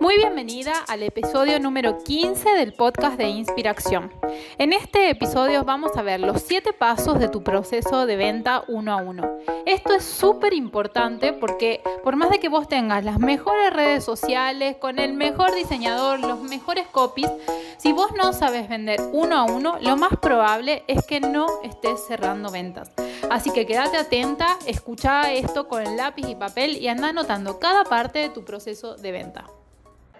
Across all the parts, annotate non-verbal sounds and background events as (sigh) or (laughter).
Muy bienvenida al episodio número 15 del podcast de Inspiración. En este episodio vamos a ver los 7 pasos de tu proceso de venta uno a uno. Esto es súper importante porque por más de que vos tengas las mejores redes sociales, con el mejor diseñador, los mejores copies, si vos no sabes vender uno a uno, lo más probable es que no estés cerrando ventas. Así que quédate atenta, escucha esto con lápiz y papel y anda anotando cada parte de tu proceso de venta.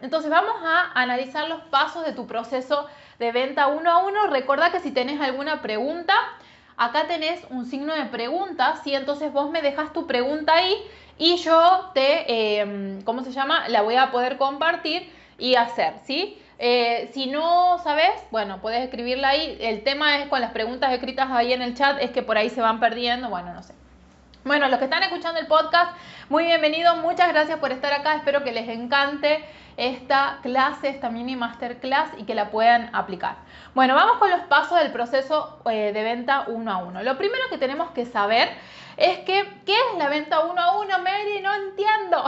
Entonces vamos a analizar los pasos de tu proceso de venta uno a uno. Recuerda que si tenés alguna pregunta, acá tenés un signo de pregunta, ¿sí? Entonces vos me dejas tu pregunta ahí y yo te, em, ¿cómo se llama? La voy a poder compartir y hacer, ¿sí? Eh, si no sabes, bueno, puedes escribirla ahí. El tema es con las preguntas escritas ahí en el chat, es que por ahí se van perdiendo, bueno, no sé. Bueno, los que están escuchando el podcast, muy bienvenidos, muchas gracias por estar acá, espero que les encante esta clase, esta mini masterclass y que la puedan aplicar. Bueno, vamos con los pasos del proceso eh, de venta uno a uno. Lo primero que tenemos que saber es que, ¿qué es la venta uno a uno, Mary? No entiendo.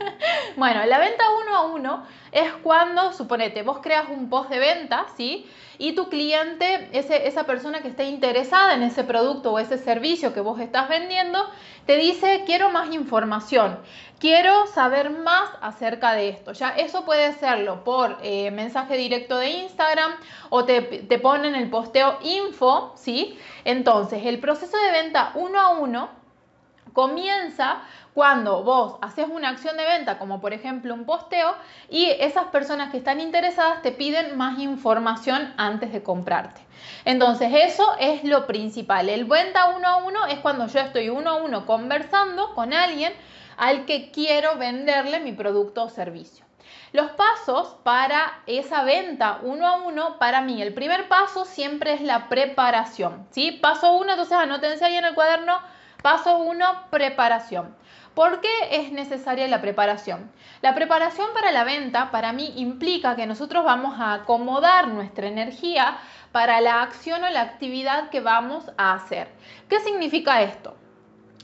(laughs) bueno, la venta uno a uno es cuando, suponete, vos creas un post de venta, ¿sí? Y tu cliente, ese, esa persona que esté interesada en ese producto o ese servicio que vos estás vendiendo, te dice, quiero más información, quiero saber más acerca de esto. Ya eso puede serlo por eh, mensaje directo de Instagram o te, te ponen el posteo info, ¿sí? Entonces, el proceso de venta uno a uno comienza cuando vos haces una acción de venta, como por ejemplo un posteo, y esas personas que están interesadas te piden más información antes de comprarte. Entonces, eso es lo principal. El venta uno a uno es cuando yo estoy uno a uno conversando con alguien al que quiero venderle mi producto o servicio. Los pasos para esa venta uno a uno, para mí, el primer paso siempre es la preparación. ¿sí? Paso uno, entonces anótense ahí en el cuaderno. Paso uno, preparación. ¿Por qué es necesaria la preparación? La preparación para la venta para mí implica que nosotros vamos a acomodar nuestra energía para la acción o la actividad que vamos a hacer. ¿Qué significa esto?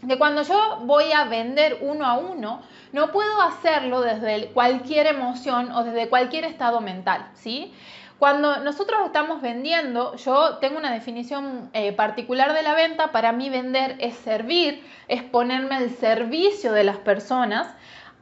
Que cuando yo voy a vender uno a uno, no puedo hacerlo desde cualquier emoción o desde cualquier estado mental, ¿sí? Cuando nosotros estamos vendiendo, yo tengo una definición eh, particular de la venta. Para mí vender es servir, es ponerme al servicio de las personas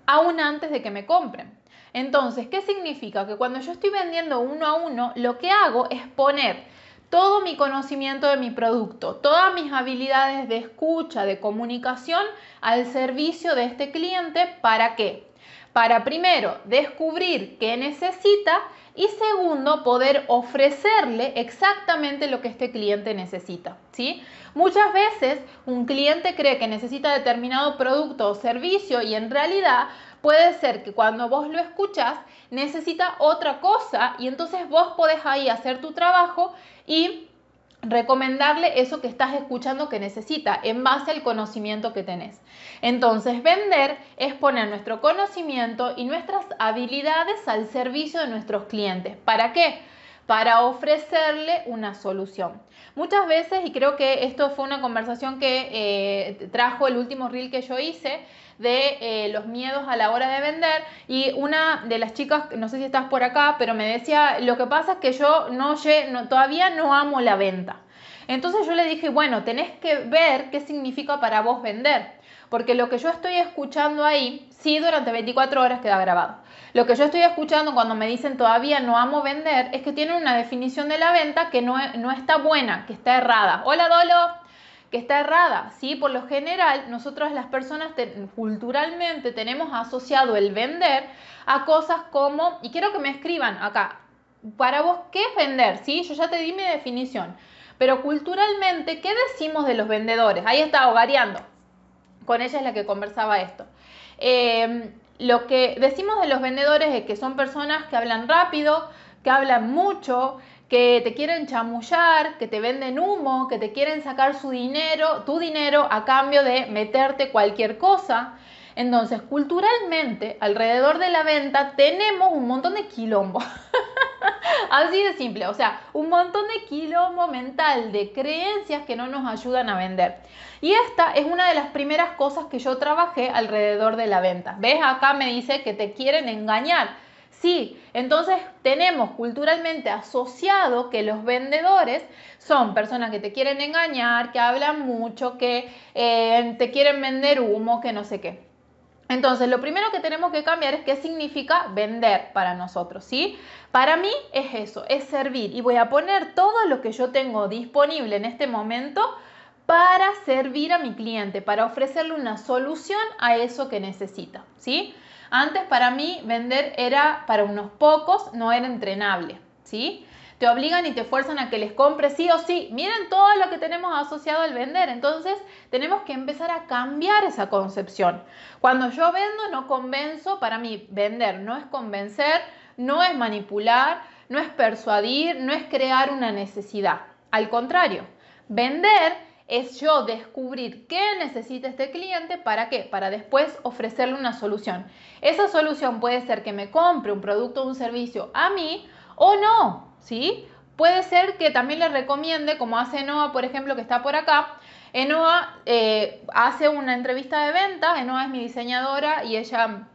aún antes de que me compren. Entonces, ¿qué significa? Que cuando yo estoy vendiendo uno a uno, lo que hago es poner todo mi conocimiento de mi producto, todas mis habilidades de escucha, de comunicación al servicio de este cliente. ¿Para qué? Para primero descubrir qué necesita y segundo, poder ofrecerle exactamente lo que este cliente necesita. ¿sí? Muchas veces un cliente cree que necesita determinado producto o servicio y en realidad puede ser que cuando vos lo escuchas necesita otra cosa y entonces vos podés ahí hacer tu trabajo y recomendarle eso que estás escuchando que necesita en base al conocimiento que tenés. Entonces, vender es poner nuestro conocimiento y nuestras habilidades al servicio de nuestros clientes. ¿Para qué? Para ofrecerle una solución. Muchas veces, y creo que esto fue una conversación que eh, trajo el último reel que yo hice, de eh, los miedos a la hora de vender y una de las chicas, no sé si estás por acá, pero me decía, lo que pasa es que yo no, no todavía no amo la venta. Entonces yo le dije, bueno, tenés que ver qué significa para vos vender, porque lo que yo estoy escuchando ahí, sí, durante 24 horas queda grabado. Lo que yo estoy escuchando cuando me dicen todavía no amo vender es que tienen una definición de la venta que no, no está buena, que está errada. Hola Dolo, que está errada. ¿sí? Por lo general, nosotros las personas culturalmente tenemos asociado el vender a cosas como, y quiero que me escriban acá, para vos, ¿qué es vender? ¿Sí? Yo ya te di mi definición. Pero culturalmente, ¿qué decimos de los vendedores? Ahí está variando. Con ella es la que conversaba esto. Em, lo que decimos de los vendedores es que son personas que hablan rápido, que hablan mucho, que te quieren chamullar, que te venden humo, que te quieren sacar su dinero, tu dinero a cambio de meterte cualquier cosa. Entonces, culturalmente, alrededor de la venta tenemos un montón de quilombo. (laughs) Así de simple, o sea, un montón de quilombo mental, de creencias que no nos ayudan a vender. Y esta es una de las primeras cosas que yo trabajé alrededor de la venta. ¿Ves? Acá me dice que te quieren engañar. Sí, entonces tenemos culturalmente asociado que los vendedores son personas que te quieren engañar, que hablan mucho, que eh, te quieren vender humo, que no sé qué. Entonces, lo primero que tenemos que cambiar es qué significa vender para nosotros, ¿sí? Para mí es eso, es servir y voy a poner todo lo que yo tengo disponible en este momento para servir a mi cliente, para ofrecerle una solución a eso que necesita, ¿sí? Antes para mí vender era para unos pocos, no era entrenable, ¿sí? Te obligan y te fuerzan a que les compres sí o sí. Miren todo lo que tenemos asociado al vender. Entonces tenemos que empezar a cambiar esa concepción. Cuando yo vendo no convenzo, para mí vender no es convencer, no es manipular, no es persuadir, no es crear una necesidad. Al contrario, vender es yo descubrir qué necesita este cliente, ¿para qué? Para después ofrecerle una solución. Esa solución puede ser que me compre un producto o un servicio a mí o no, ¿sí? Puede ser que también le recomiende, como hace Noah, por ejemplo, que está por acá. Enoa eh, hace una entrevista de venta, Enoa es mi diseñadora y ella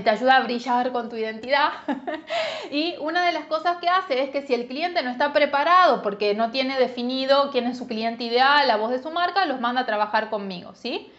te ayuda a brillar con tu identidad. (laughs) y una de las cosas que hace es que si el cliente no está preparado porque no tiene definido quién es su cliente ideal, la voz de su marca, los manda a trabajar conmigo, ¿sí?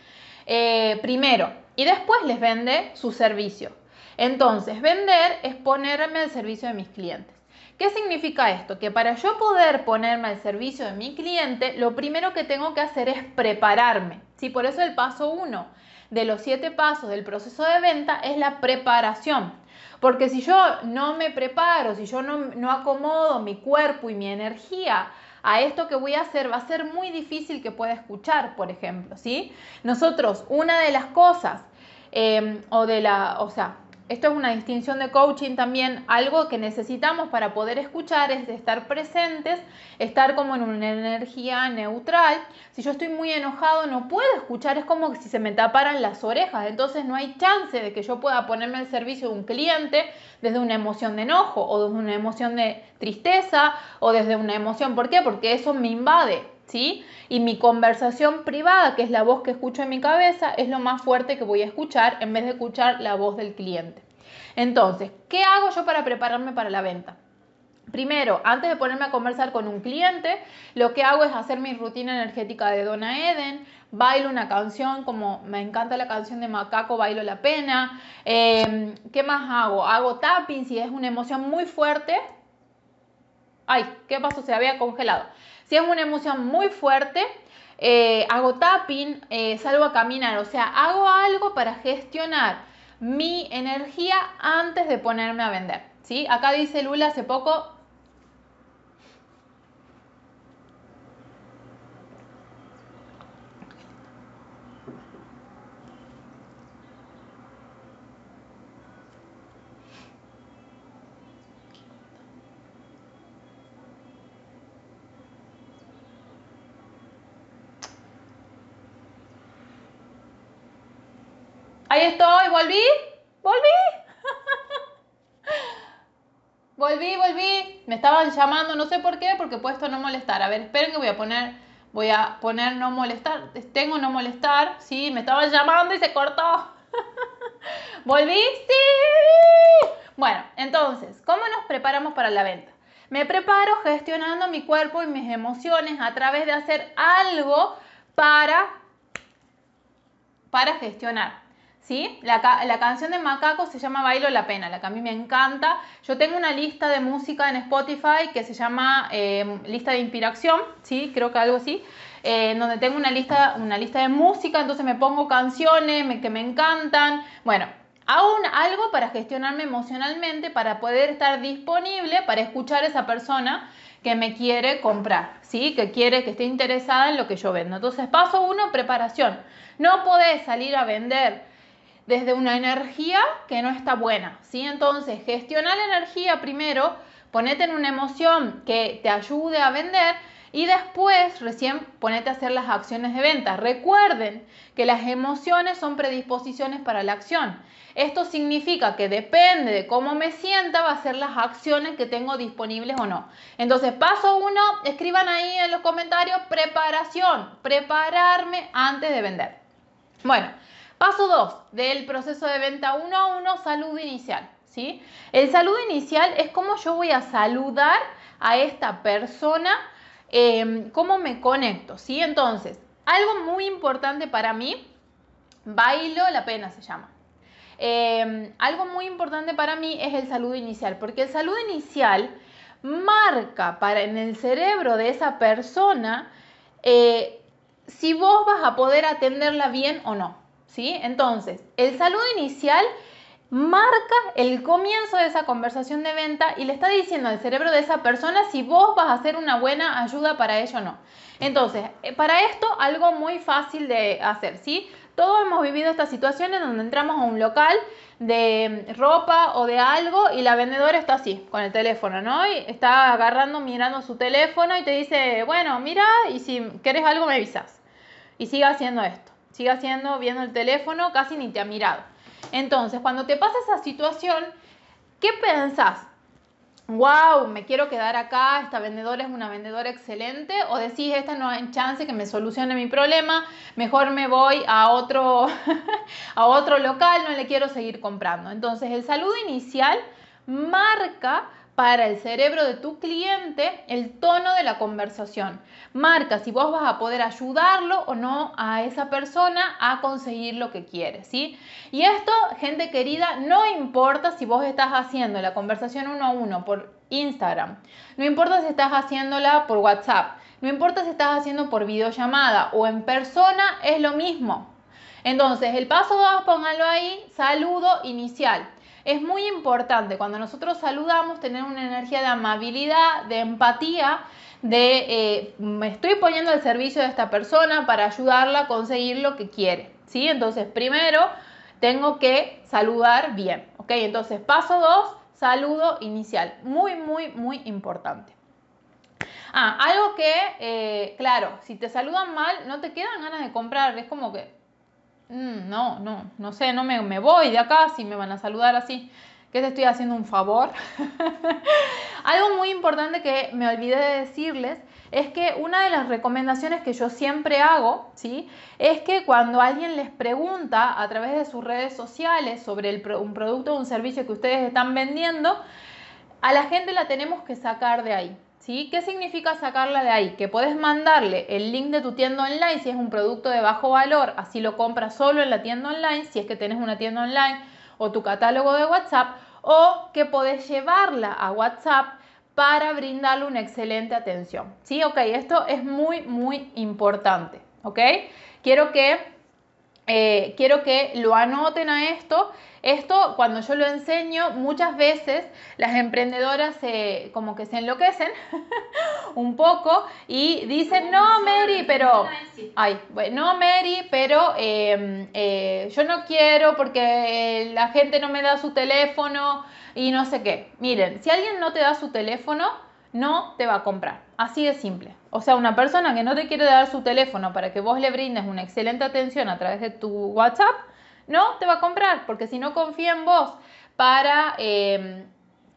Eh, primero, y después les vende su servicio. Entonces, vender es ponerme al servicio de mis clientes. ¿Qué significa esto? Que para yo poder ponerme al servicio de mi cliente, lo primero que tengo que hacer es prepararme. ¿sí? Por eso el paso uno de los siete pasos del proceso de venta es la preparación. Porque si yo no me preparo, si yo no, acomodo mi cuerpo y mi energía a esto que voy a hacer, va a ser muy difícil que pueda escuchar, por ejemplo, ¿sí? Nosotros, una de las cosas, eh, o de la, o sea, esto es una distinción de coaching también. Algo que necesitamos para poder escuchar es estar presentes, estar como en una energía neutral. Si yo estoy muy enojado no puedo escuchar, es como si se me taparan las orejas. Entonces no hay chance de que yo pueda ponerme al servicio de un cliente desde una emoción de enojo o desde una emoción de tristeza o desde una emoción. ¿Por qué? Porque eso me invade. Y mi conversación privada, que es la voz que escucho en mi cabeza, es lo más fuerte que voy a escuchar en vez de escuchar la voz del cliente. Entonces, ¿qué hago yo para prepararme para la venta? Primero, antes de ponerme a conversar con un cliente, lo que hago es hacer mi rutina energética de Donna Eden, bailo una canción como me encanta la canción de Macaco, bailo la pena. Em, ¿Qué más hago? Hago tapping si es una emoción muy fuerte. Ay, ¿qué pasó? Se había congelado. Si es una emoción muy fuerte, eh, hago tapping, eh, salgo a caminar, o sea, hago algo para gestionar mi energía antes de ponerme a vender. ¿sí? Acá dice Lula hace poco, Estoy, volví, volví. volví, volví. Me estaban llamando, no sé por qué, porque he puesto no molestar. A ver, esperen que voy a poner, voy a poner no molestar. Tengo no molestar, sí, me estaban llamando y se cortó. (laughs) ¿Volví? Sí. Bueno, entonces, ¿cómo nos preparamos para la venta? Me preparo gestionando mi cuerpo y mis emociones a través de hacer algo para, para gestionar. ¿Sí? La, canción de Macaco se llama Bailo la Pena, la que a mí me encanta. Yo tengo una lista de música en Spotify que se llama eh, Lista de Inspiración, ¿sí? Creo que algo así. Eh, donde tengo una lista, una lista de música, entonces me pongo canciones que me encantan. Bueno, hago algo para gestionarme emocionalmente, para poder estar disponible para escuchar a esa persona que me quiere comprar, ¿sí? Que quiere, que esté interesada en lo que yo vendo. Entonces, paso uno, preparación. No podés salir a vender desde una energía que no está buena, ¿sí? Entonces, gestiona la energía primero, ponete en una emoción que te ayude a vender y después recién ponete a hacer las acciones de venta. Recuerden que las emociones son predisposiciones para la acción. Esto significa que depende de cómo me sienta, va a ser las acciones que tengo disponibles o no. Entonces, paso uno, escriban ahí en los comentarios preparación, prepararme antes de vender. Bueno, Paso 2 del proceso de venta 1 a 1, salud inicial. ¿sí? El saludo inicial es cómo yo voy a saludar a esta persona, em, cómo me conecto, ¿sí? Entonces, algo muy importante para mí, bailo la pena se llama. Em, algo muy importante para mí es el saludo inicial, porque el saludo inicial marca para en el cerebro de esa persona eh, si vos vas a poder atenderla bien o no. ¿Sí? Entonces, el saludo inicial marca el comienzo de esa conversación de venta y le está diciendo al cerebro de esa persona si vos vas a hacer una buena ayuda para ello o no. Entonces, eh, para esto algo muy fácil de hacer, ¿sí? Todos hemos vivido estas situaciones donde entramos a un local de ropa o de algo y la vendedora está así, con el teléfono, ¿no? Y está agarrando, mirando su teléfono y te dice, bueno, mira, y si querés algo me avisas. Y sigue haciendo esto, sigue haciendo, viendo el teléfono, casi ni te ha mirado. Entonces, cuando te pasa esa situación, ¿qué pensás? wow, me quiero quedar acá, esta vendedora es una vendedora excelente, o decís, esta no hay chance que me solucione mi problema, mejor me voy a otro, (laughs) a otro local, no le quiero seguir comprando. Entonces, el saludo inicial marca para el cerebro de tu cliente el tono de la conversación. Marca si vos vas a poder ayudarlo o no a esa persona a conseguir lo que quiere, ¿sí? Y esto, gente querida, no importa si vos estás haciendo la conversación uno a uno por Instagram, no importa si estás haciéndola por WhatsApp, no importa si estás haciendo por videollamada o en persona, es lo mismo. Entonces, el paso 2, póngalo ahí, saludo inicial. Es muy importante cuando nosotros saludamos tener una energía de amabilidad, de empatía, de eh, me estoy poniendo al servicio de esta persona para ayudarla a conseguir lo que quiere. ¿sí? Entonces, primero tengo que saludar bien. ¿ok? Entonces, paso dos, saludo inicial. Muy, muy, muy importante. Ah, algo que, eh, claro, si te saludan mal, no te quedan ganas de comprar. Es como que, Mm, no, no, no sé, no me, me voy de acá si me van a saludar así. ¿Qué te estoy haciendo un favor? (laughs) Algo muy importante que me olvidé de decirles es que una de las recomendaciones que yo siempre hago, ¿sí? Es que cuando alguien les pregunta a través de sus redes sociales sobre un producto o un servicio que ustedes están vendiendo, a la gente la tenemos que sacar de ahí. ¿Sí? ¿Qué significa sacarla de ahí? Que puedes mandarle el link de tu tienda online si es un producto de bajo valor, así lo compras solo en la tienda online, si es que tienes una tienda online o tu catálogo de WhatsApp, o que puedes llevarla a WhatsApp para brindarle una excelente atención. ¿Sí? Ok, esto es muy, muy importante. ¿Ok? Quiero que, eh, quiero que lo anoten a esto esto, cuando yo lo enseño, muchas veces las emprendedoras se, como que se enloquecen (laughs) un poco y dicen, no, Mary, pero... Ay, no, Mary, pero em, eh, yo no quiero porque la gente no me da su teléfono y no sé qué. Miren, si alguien no te da su teléfono, no te va a comprar. Así de simple. O sea, una persona que no te quiere dar su teléfono para que vos le brindes una excelente atención a través de tu WhatsApp, no te va a comprar, porque si no confía en vos para, em,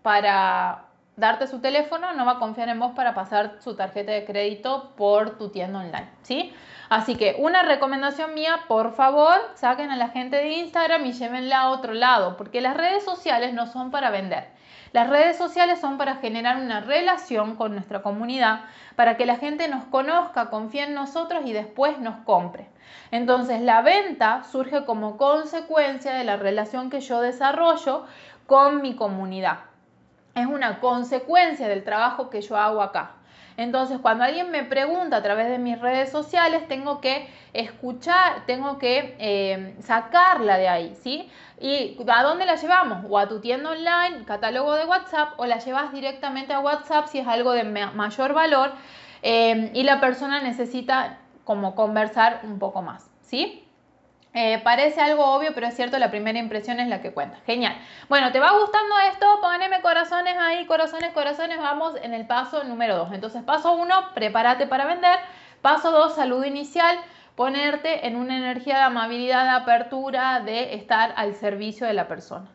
para darte su teléfono, no va a confiar en vos para pasar su tarjeta de crédito por tu tienda online, ¿sí? Así que una recomendación mía, por favor, saquen a la gente de Instagram y llévenla a otro lado, porque las redes sociales no son para vender. Las redes sociales son para generar una relación con nuestra comunidad, para que la gente nos conozca, confíe en nosotros y después nos compre. Entonces la venta surge como consecuencia de la relación que yo desarrollo con mi comunidad. Es una consecuencia del trabajo que yo hago acá. Entonces, cuando alguien me pregunta a través de mis redes sociales, tengo que escuchar, tengo que eh, sacarla de ahí, ¿sí? ¿Y a dónde la llevamos? O a tu tienda online, catálogo de WhatsApp, o la llevas directamente a WhatsApp si es algo de mayor valor eh, y la persona necesita como conversar un poco más, ¿sí? Eh, parece algo obvio, pero es cierto, la primera impresión es la que cuenta. Genial. Bueno, ¿te va gustando esto? Pónganme corazones ahí, corazones, corazones. Vamos en el paso número 2. Entonces, paso 1, prepárate para vender. Paso 2, saludo inicial. Ponerte en una energía de amabilidad, de apertura, de estar al servicio de la persona.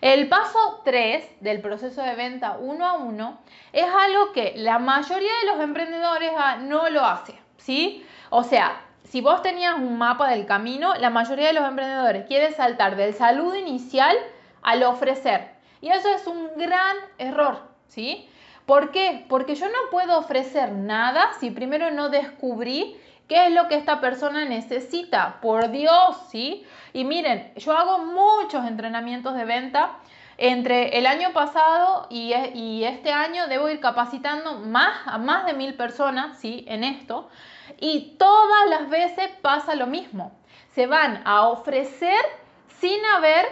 El paso 3 del proceso de venta uno a uno es algo que la mayoría de los emprendedores ah, no lo hace, ¿sí? O sea, si vos tenías un mapa del camino, la mayoría de los emprendedores quieren saltar del saludo inicial al ofrecer. Y eso es un gran error, ¿sí? ¿Por qué? Porque yo no puedo ofrecer nada si primero no descubrí qué es lo que esta persona necesita. Por Dios, ¿sí? Y miren, yo hago muchos entrenamientos de venta. Entre el año pasado y, e, este año debo ir capacitando más a más de mil personas, ¿sí? En esto. Y todas las veces pasa lo mismo. Se van a ofrecer sin haber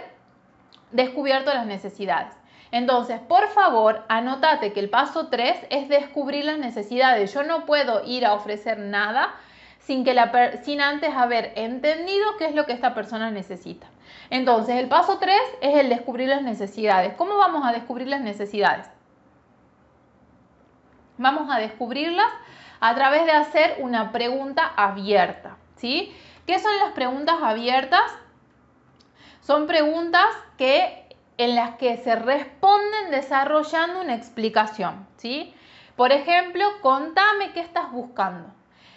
descubierto las necesidades. Entonces, por favor, anótate que el paso 3 es descubrir las necesidades. Yo no puedo ir a ofrecer nada sin, que la sin antes haber entendido qué es lo que esta persona necesita. Entonces, el paso 3 es el descubrir las necesidades. ¿Cómo vamos a descubrir las necesidades? Vamos a descubrirlas a través de hacer una pregunta abierta. ¿sí? ¿Qué son las preguntas abiertas? Son preguntas que en las que se responden desarrollando una explicación, ¿sí? Por ejemplo, contame qué estás buscando.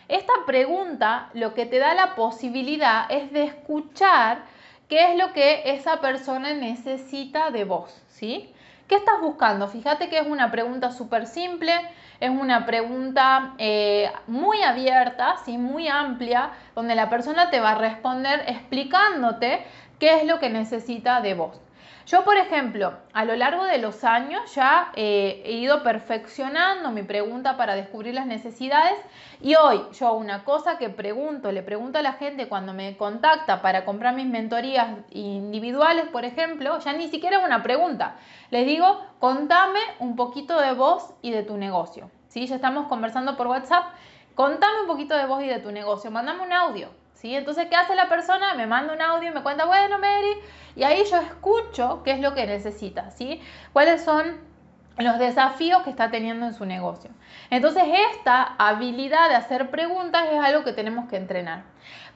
Esta pregunta lo que te da la posibilidad es de escuchar qué es lo que esa persona necesita de vos, ¿sí? ¿Qué estás buscando? Fíjate que es una pregunta súper simple, es una pregunta eh, muy abierta, ¿sí? muy amplia, donde la persona te va a responder explicándote qué es lo que necesita de vos. Yo, por ejemplo, a lo largo de los años ya eh, he ido perfeccionando mi pregunta para descubrir las necesidades y hoy yo una cosa que pregunto, le pregunto a la gente cuando me contacta para comprar mis mentorías individuales, por ejemplo, ya ni siquiera es una pregunta. Les digo, contame un poquito de vos y de tu negocio. ¿Sí? Ya estamos conversando por WhatsApp. Contame un poquito de vos y de tu negocio. Mándame un audio. ¿Sí? Entonces, ¿qué hace la persona? Me manda un audio y me cuenta, bueno, Mary, y ahí yo escucho qué es lo que necesita, ¿sí? ¿Cuáles son los desafíos que está teniendo en su negocio? Entonces, esta habilidad de hacer preguntas es algo que tenemos que entrenar.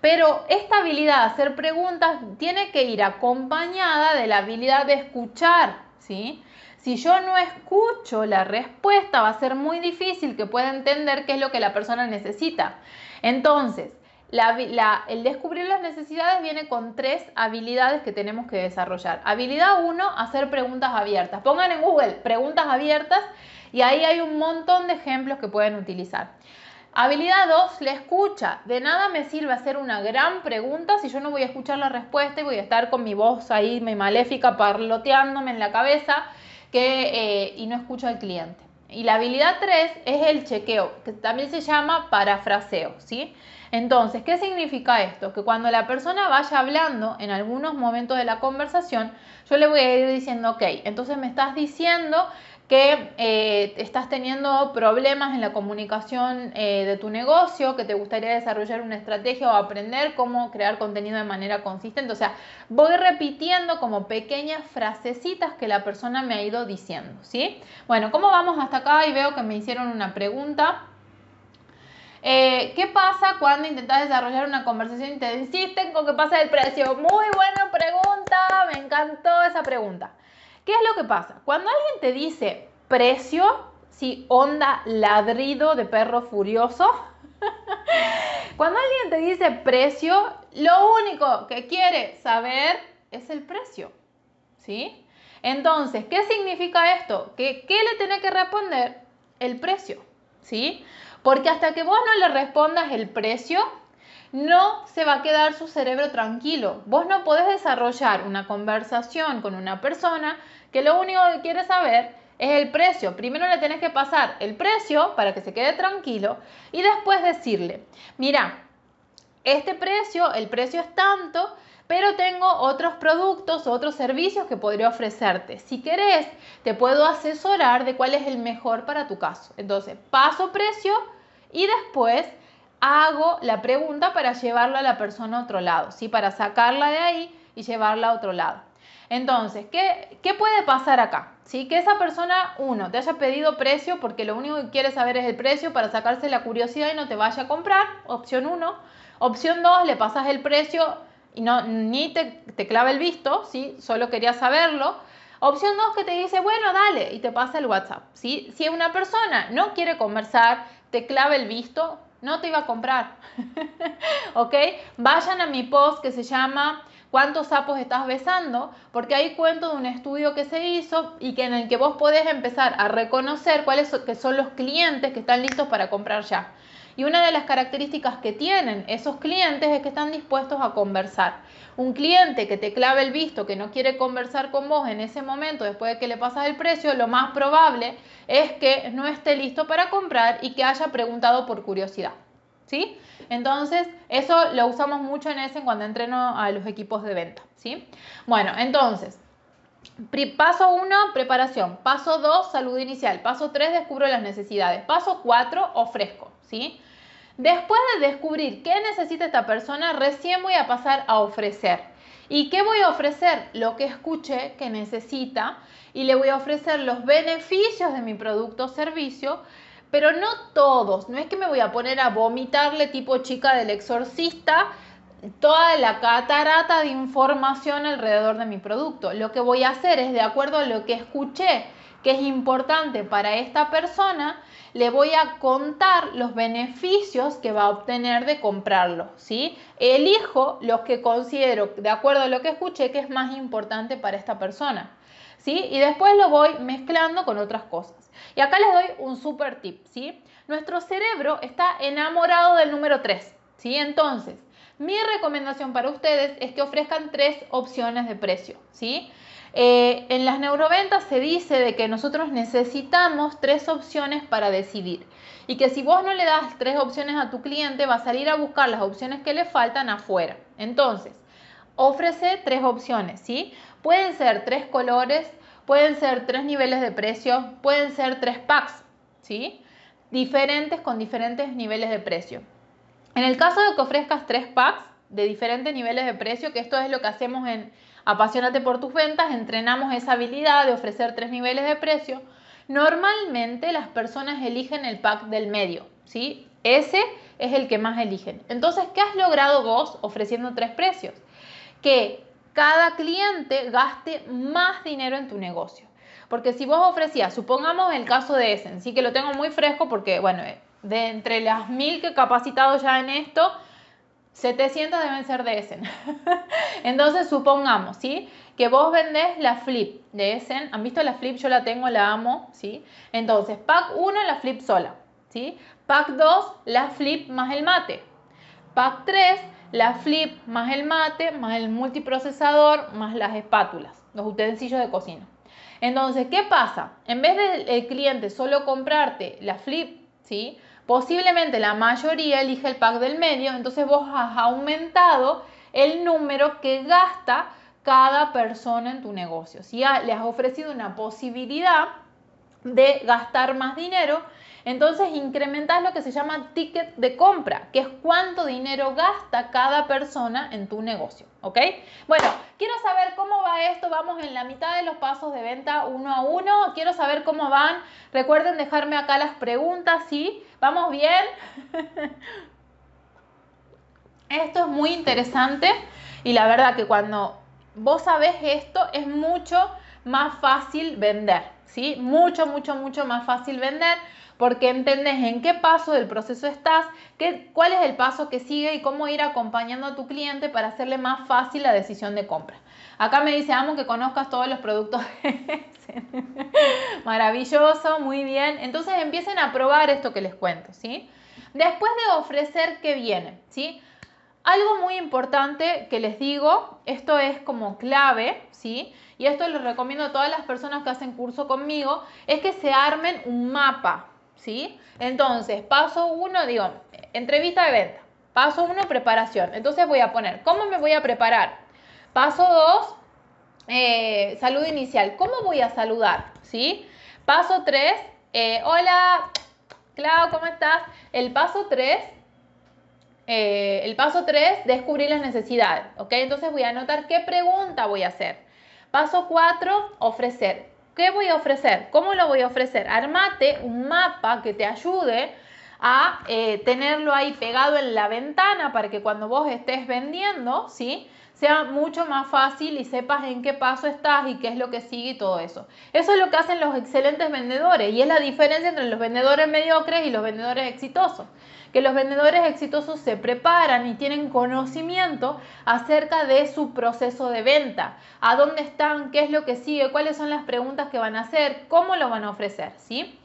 Pero esta habilidad de hacer preguntas tiene que ir acompañada de la habilidad de escuchar, ¿sí? Si yo no escucho la respuesta, va a ser muy difícil que pueda entender qué es lo que la persona necesita. Entonces, el descubrir las necesidades viene con tres habilidades que tenemos que desarrollar. Habilidad 1, hacer preguntas abiertas. Pongan en Google preguntas abiertas y ahí hay un montón de ejemplos que pueden utilizar. Habilidad 2, la escucha. De nada me sirve hacer una gran pregunta si yo no voy a escuchar la respuesta y voy a estar con mi voz ahí, mi maléfica, parloteándome en la cabeza que, eh, y no escucho al cliente. Y la habilidad 3 es el chequeo, que también se llama parafraseo, ¿sí? Entonces, ¿qué significa esto? Que cuando la persona vaya hablando en algunos momentos de la conversación, yo le voy a ir diciendo, ok, entonces me estás diciendo que eh, estás teniendo problemas en la comunicación eh, de tu negocio, que te gustaría desarrollar una estrategia o aprender cómo crear contenido de manera consistente. O sea, voy repitiendo como pequeñas frasecitas que la persona me ha ido diciendo, ¿sí? Bueno, ¿cómo vamos hasta acá? Y veo que me hicieron una pregunta. Eh, ¿Qué pasa cuando intentas desarrollar una conversación y te insisten con que pasa el precio? Muy buena pregunta, me encantó esa pregunta. ¿Qué es lo que pasa? Cuando alguien te dice precio, si onda ladrido de perro furioso, (laughs) cuando alguien te dice precio, lo único que quiere saber es el precio. ¿Sí? Entonces, ¿qué significa esto? Que ¿qué le tiene que responder? El precio. ¿Sí? Porque hasta que vos no le respondas el precio, no se va a quedar su cerebro tranquilo. Vos no podés desarrollar una conversación con una persona que lo único que quiere saber es el precio. Primero le tenés que pasar el precio para que se quede tranquilo y después decirle, mira, este precio, el precio es tanto, pero tengo otros productos, otros servicios que podría ofrecerte. Si querés, te puedo asesorar de cuál es el mejor para tu caso. Entonces, paso precio y después hago la pregunta para llevarla a la persona a otro lado, ¿sí? Para sacarla de ahí y llevarla a otro lado. Entonces, ¿qué, qué puede pasar acá? ¿Sí? Que esa persona, uno, te haya pedido precio porque lo único que quiere saber es el precio para sacarse la curiosidad y no te vaya a comprar, opción uno. Opción dos, le pasas el precio y no, ni te, te clava el visto, ¿sí? Solo quería saberlo. Opción 2 que te dice, bueno, dale, y te pasa el WhatsApp. ¿sí? Si una persona no quiere conversar, te el visto, no te iba a comprar. (laughs) ¿Ok? Vayan a mi post que se llama cuántos sapos estás besando, porque hay cuento de un estudio que se hizo y que en el que vos podés empezar a reconocer cuáles son los clientes que están listos para comprar ya. Y una de las características que tienen esos clientes es que están dispuestos a conversar. Un cliente que te clave el visto, que no quiere conversar con vos en ese momento después de que le pasas el precio, lo más probable es que no esté listo para comprar y que haya preguntado por curiosidad. ¿Sí? Entonces, eso lo usamos mucho en ese cuando entreno a los equipos de venta, ¿sí? Bueno, entonces, paso 1, preparación. Paso 2, salud inicial. Paso 3, descubro las necesidades. Paso 4, ofrezco, ¿sí? Después de descubrir qué necesita esta persona, recién voy a pasar a ofrecer. ¿Y qué voy a ofrecer? Lo que escuché que necesita y le voy a ofrecer los beneficios de mi producto o servicio pero no todos. No es que me voy a poner a vomitarle tipo chica del exorcista toda la catarata de información alrededor de mi producto. Lo que voy a hacer es, de acuerdo a lo que escuché que es importante para esta persona, le voy a contar los beneficios que va a obtener de comprarlo, ¿sí? Elijo los que considero, de acuerdo a lo que escuché, que es más importante para esta persona. Y después lo voy mezclando con otras cosas. Y acá les doy un super tip, ¿sí? Nuestro cerebro está enamorado del número 3, ¿sí? Entonces, mi recomendación para ustedes es que ofrezcan tres opciones de precio, ¿sí? Eh, en las neuroventas se dice de que nosotros necesitamos tres opciones para decidir y que si vos no le das tres opciones a tu cliente va a salir a buscar las opciones que le faltan afuera. Entonces, ofrece tres opciones, ¿sí? Pueden ser tres colores, pueden ser tres niveles de precio, pueden ser tres packs, ¿sí? Diferentes con diferentes niveles de precio. En el caso de que ofrezcas tres packs de diferentes niveles de precio, que esto es lo que hacemos en Apasionate por tus ventas, entrenamos esa habilidad de ofrecer tres niveles de precio. Normalmente las personas eligen el pack del medio, ¿sí? Ese es el que más eligen. Entonces, ¿qué has logrado vos ofreciendo tres precios? Que cada cliente gaste más dinero en tu negocio. Porque si vos ofrecías, supongamos el caso de Essen, sí que lo tengo muy fresco porque, bueno, de entre las mil que he capacitado ya en esto, 700 deben ser de Essen. (laughs) Entonces, supongamos, ¿sí? Que vos vendés la flip de Essen. ¿Han visto la flip? Yo la tengo, la amo, ¿sí? Entonces, pack 1, la flip sola, ¿sí? Pack 2, la flip más el mate. Pack 3, la flip más el mate, más el multiprocesador, más las espátulas, los utensilios de cocina. Entonces, ¿qué pasa? En vez del cliente solo comprarte la flip, ¿sí? Posiblemente la mayoría elige el pack del medio, entonces vos has aumentado el número que gasta cada persona en tu negocio. Si le has ofrecido una posibilidad de gastar más dinero, entonces incrementas lo que se llama ticket de compra, que es cuánto dinero gasta cada persona en tu negocio, ¿ok? Bueno, quiero saber cómo va esto, vamos en la mitad de los pasos de venta uno a uno, quiero saber cómo van, recuerden dejarme acá las preguntas, ¿sí? ¿Vamos bien? (laughs) esto es muy interesante y la verdad que cuando vos sabés esto es mucho más fácil vender, ¿sí? Mucho, mucho, mucho más fácil vender porque entendés en qué paso del proceso estás, qué, cuál es el paso que sigue y cómo ir acompañando a tu cliente para hacerle más fácil la decisión de compra. Acá me dice, amo que conozcas todos los productos. (laughs) Maravilloso, muy bien. Entonces empiecen a probar esto que les cuento, ¿sí? Después de ofrecer, ¿qué viene? ¿Sí? Algo muy importante que les digo, esto es como clave, ¿sí? Y esto lo recomiendo a todas las personas que hacen curso conmigo, es que se armen un mapa, ¿sí? Entonces, paso uno, digo, entrevista de venta. Paso uno, preparación. Entonces voy a poner, ¿cómo me voy a preparar? Paso dos, eh, salud inicial. ¿Cómo voy a saludar? ¿Sí? Paso tres, eh, hola, Clau, ¿cómo estás? El paso tres, eh, el paso tres, descubrir las necesidades, ¿ok? Entonces voy a anotar qué pregunta voy a hacer. Paso cuatro, ofrecer. ¿Qué voy a ofrecer? ¿Cómo lo voy a ofrecer? Armate un mapa que te ayude a eh, tenerlo ahí pegado en la ventana para que cuando vos estés vendiendo, ¿sí? sea mucho más fácil y sepas en qué paso estás y qué es lo que sigue y todo eso. Eso es lo que hacen los excelentes vendedores y es la diferencia entre los vendedores mediocres y los vendedores exitosos. Que los vendedores exitosos se preparan y tienen conocimiento acerca de su proceso de venta, a dónde están, qué es lo que sigue, cuáles son las preguntas que van a hacer, cómo lo van a ofrecer, ¿sí?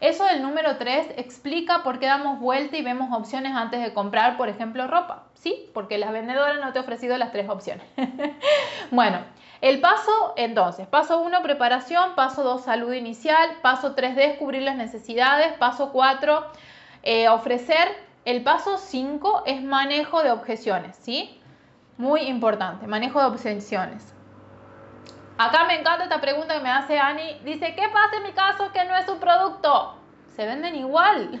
Eso del número 3 explica por qué damos vuelta y vemos opciones antes de comprar, por ejemplo, ropa. ¿Sí? Porque las vendedoras no te han ofrecido las tres opciones. (laughs) bueno, el paso entonces, paso 1, preparación, paso 2, salud inicial, paso 3, descubrir las necesidades, paso 4, eh, ofrecer, el paso 5 es manejo de objeciones, ¿sí? Muy importante, manejo de objeciones. Acá me encanta esta pregunta que me hace Ani. Dice, ¿qué pasa en mi caso que no es un producto? Se venden igual.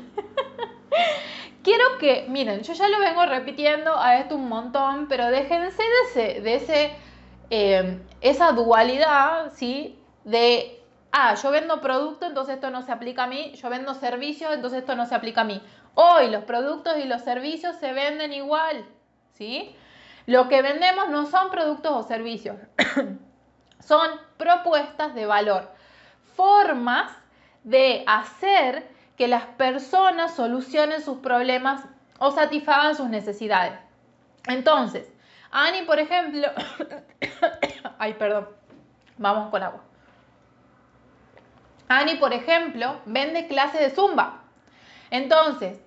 (laughs) Quiero que, miren, yo ya lo vengo repitiendo a esto un montón, pero déjense de, ese, de ese, em, esa dualidad, ¿sí? De, ah, yo vendo producto, entonces esto no se aplica a mí, yo vendo servicios, entonces esto no se aplica a mí. Hoy los productos y los servicios se venden igual, ¿sí? Lo que vendemos no son productos o servicios. (coughs) Son propuestas de valor, formas de hacer que las personas solucionen sus problemas o satisfagan sus necesidades. Entonces, Ani, por ejemplo, (coughs) ay, perdón, vamos con agua. Ani, por ejemplo, vende clases de zumba. Entonces,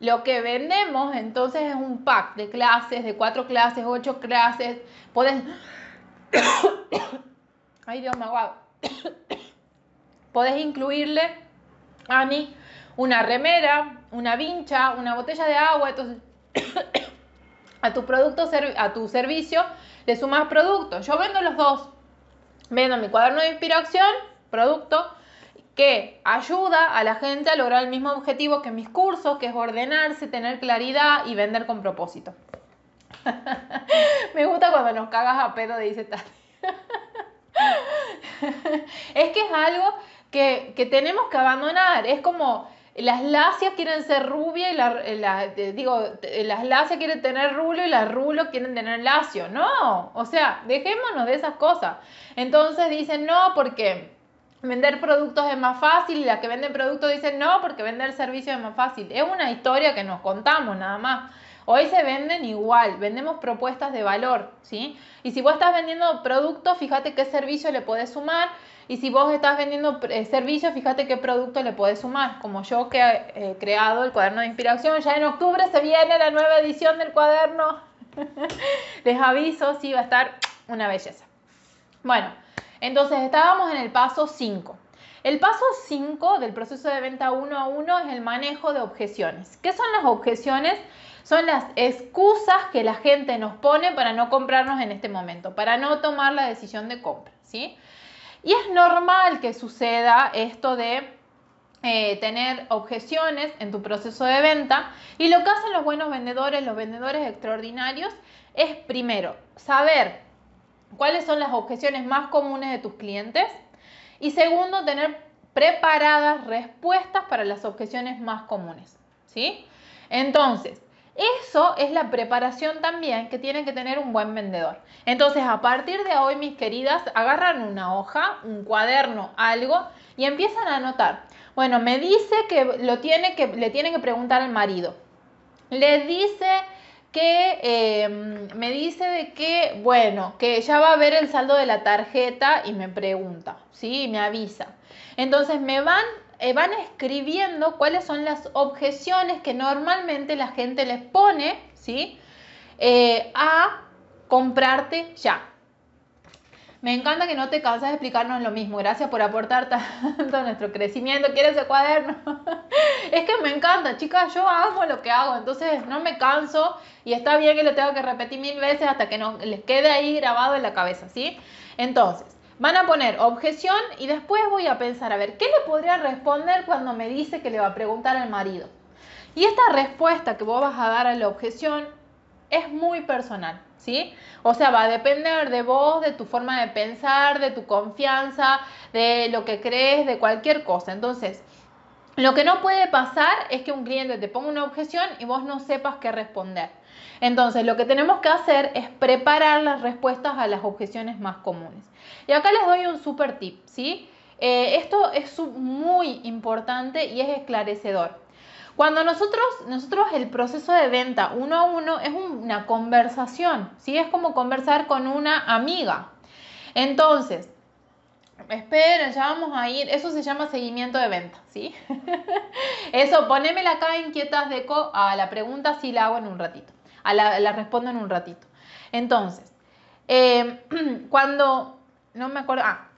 lo que vendemos entonces es un pack de clases, de cuatro clases, ocho clases. Puedes (coughs) Ay, Dios, me aguado. (coughs) Podés incluirle, Ani, una remera, una vincha, una botella de agua, entonces (coughs) a tu producto, a tu servicio le sumas producto. Yo vendo los dos. Vendo mi cuaderno de inspiración, producto, que ayuda a la gente a lograr el mismo objetivo que mis cursos, que es ordenarse, tener claridad y vender con propósito. (laughs) Me gusta cuando nos cagas a pedo, dice Tati. (laughs) es que es algo que, tenemos que abandonar. Es como las lacias quieren ser rubias y la, digo, las lacias quieren tener rulo y las rulos quieren tener lacio. No, o sea, dejémonos de esas cosas. Entonces dicen no porque vender productos es más fácil y las que venden productos dicen no porque vender servicios es más fácil. Es una historia que nos contamos nada más. Hoy se venden igual, vendemos propuestas de valor, ¿sí? Y si vos estás vendiendo productos, fíjate qué servicio le puedes sumar. Y si vos estás vendiendo eh, servicios, fíjate qué producto le puedes sumar. Como yo que he creado el cuaderno de inspiración, ya en octubre se viene la nueva edición del cuaderno. (laughs) Les aviso, sí, va a estar una belleza. Bueno, entonces estábamos en el paso 5. El paso 5 del proceso de venta uno a uno es el manejo de objeciones. ¿Qué son las objeciones? Son las excusas que la gente nos pone para no comprarnos en este momento, para no tomar la decisión de compra, ¿sí? Y es normal que suceda esto de eh, tener objeciones en tu proceso de venta. Y lo que hacen los buenos vendedores, los vendedores extraordinarios, es primero saber cuáles son las objeciones más comunes de tus clientes. Y segundo, tener preparadas respuestas para las objeciones más comunes. ¿Sí? Entonces, eso es la preparación también que tiene que tener un buen vendedor. Entonces, a partir de hoy, mis queridas, agarran una hoja, un cuaderno, algo y empiezan a anotar. Bueno, me dice que, lo tiene que le tiene que preguntar al marido. Le dice que em, me dice de que, bueno, que ya va a ver el saldo de la tarjeta y me pregunta, ¿sí? Me avisa. Entonces me van eh, van escribiendo cuáles son las objeciones que normalmente la gente les pone, ¿sí? Eh, a comprarte ya. Me encanta que no te cansas de explicarnos lo mismo. Gracias por aportar (laughs) tanto a nuestro crecimiento. ¿Quieres ese cuaderno? (laughs) es que me encanta, chicas. Yo hago lo que hago, entonces no me canso y está bien que lo tengo que repetir mil veces hasta que no les quede ahí grabado en la cabeza, ¿sí? Entonces, Van a poner objeción y después voy a pensar, a ver, ¿qué le podría responder cuando me dice que le va a preguntar al marido? Y esta respuesta que vos vas a dar a la objeción es muy personal, ¿sí? O sea, va a depender de vos, de tu forma de pensar, de tu confianza, de lo que crees, de cualquier cosa. Entonces, Lo que no puede pasar es que un cliente te ponga una objeción y vos no sepas qué responder. Entonces, lo que tenemos que hacer es preparar las respuestas a las objeciones más comunes. Y acá les doy un super tip, ¿sí? Eh, esto es muy importante y es esclarecedor. Cuando nosotros, nosotros el proceso de venta uno a uno es una conversación, ¿sí? Es como conversar con una amiga. Entonces, Esperen, ya vamos a ir. Eso se llama seguimiento de venta, ¿sí? (laughs) Eso, ponémela acá inquietas de co a la pregunta si la hago en un ratito. A la, respondo en un ratito. Entonces, em, (clears throat) cuando, no me acuerdo, ah,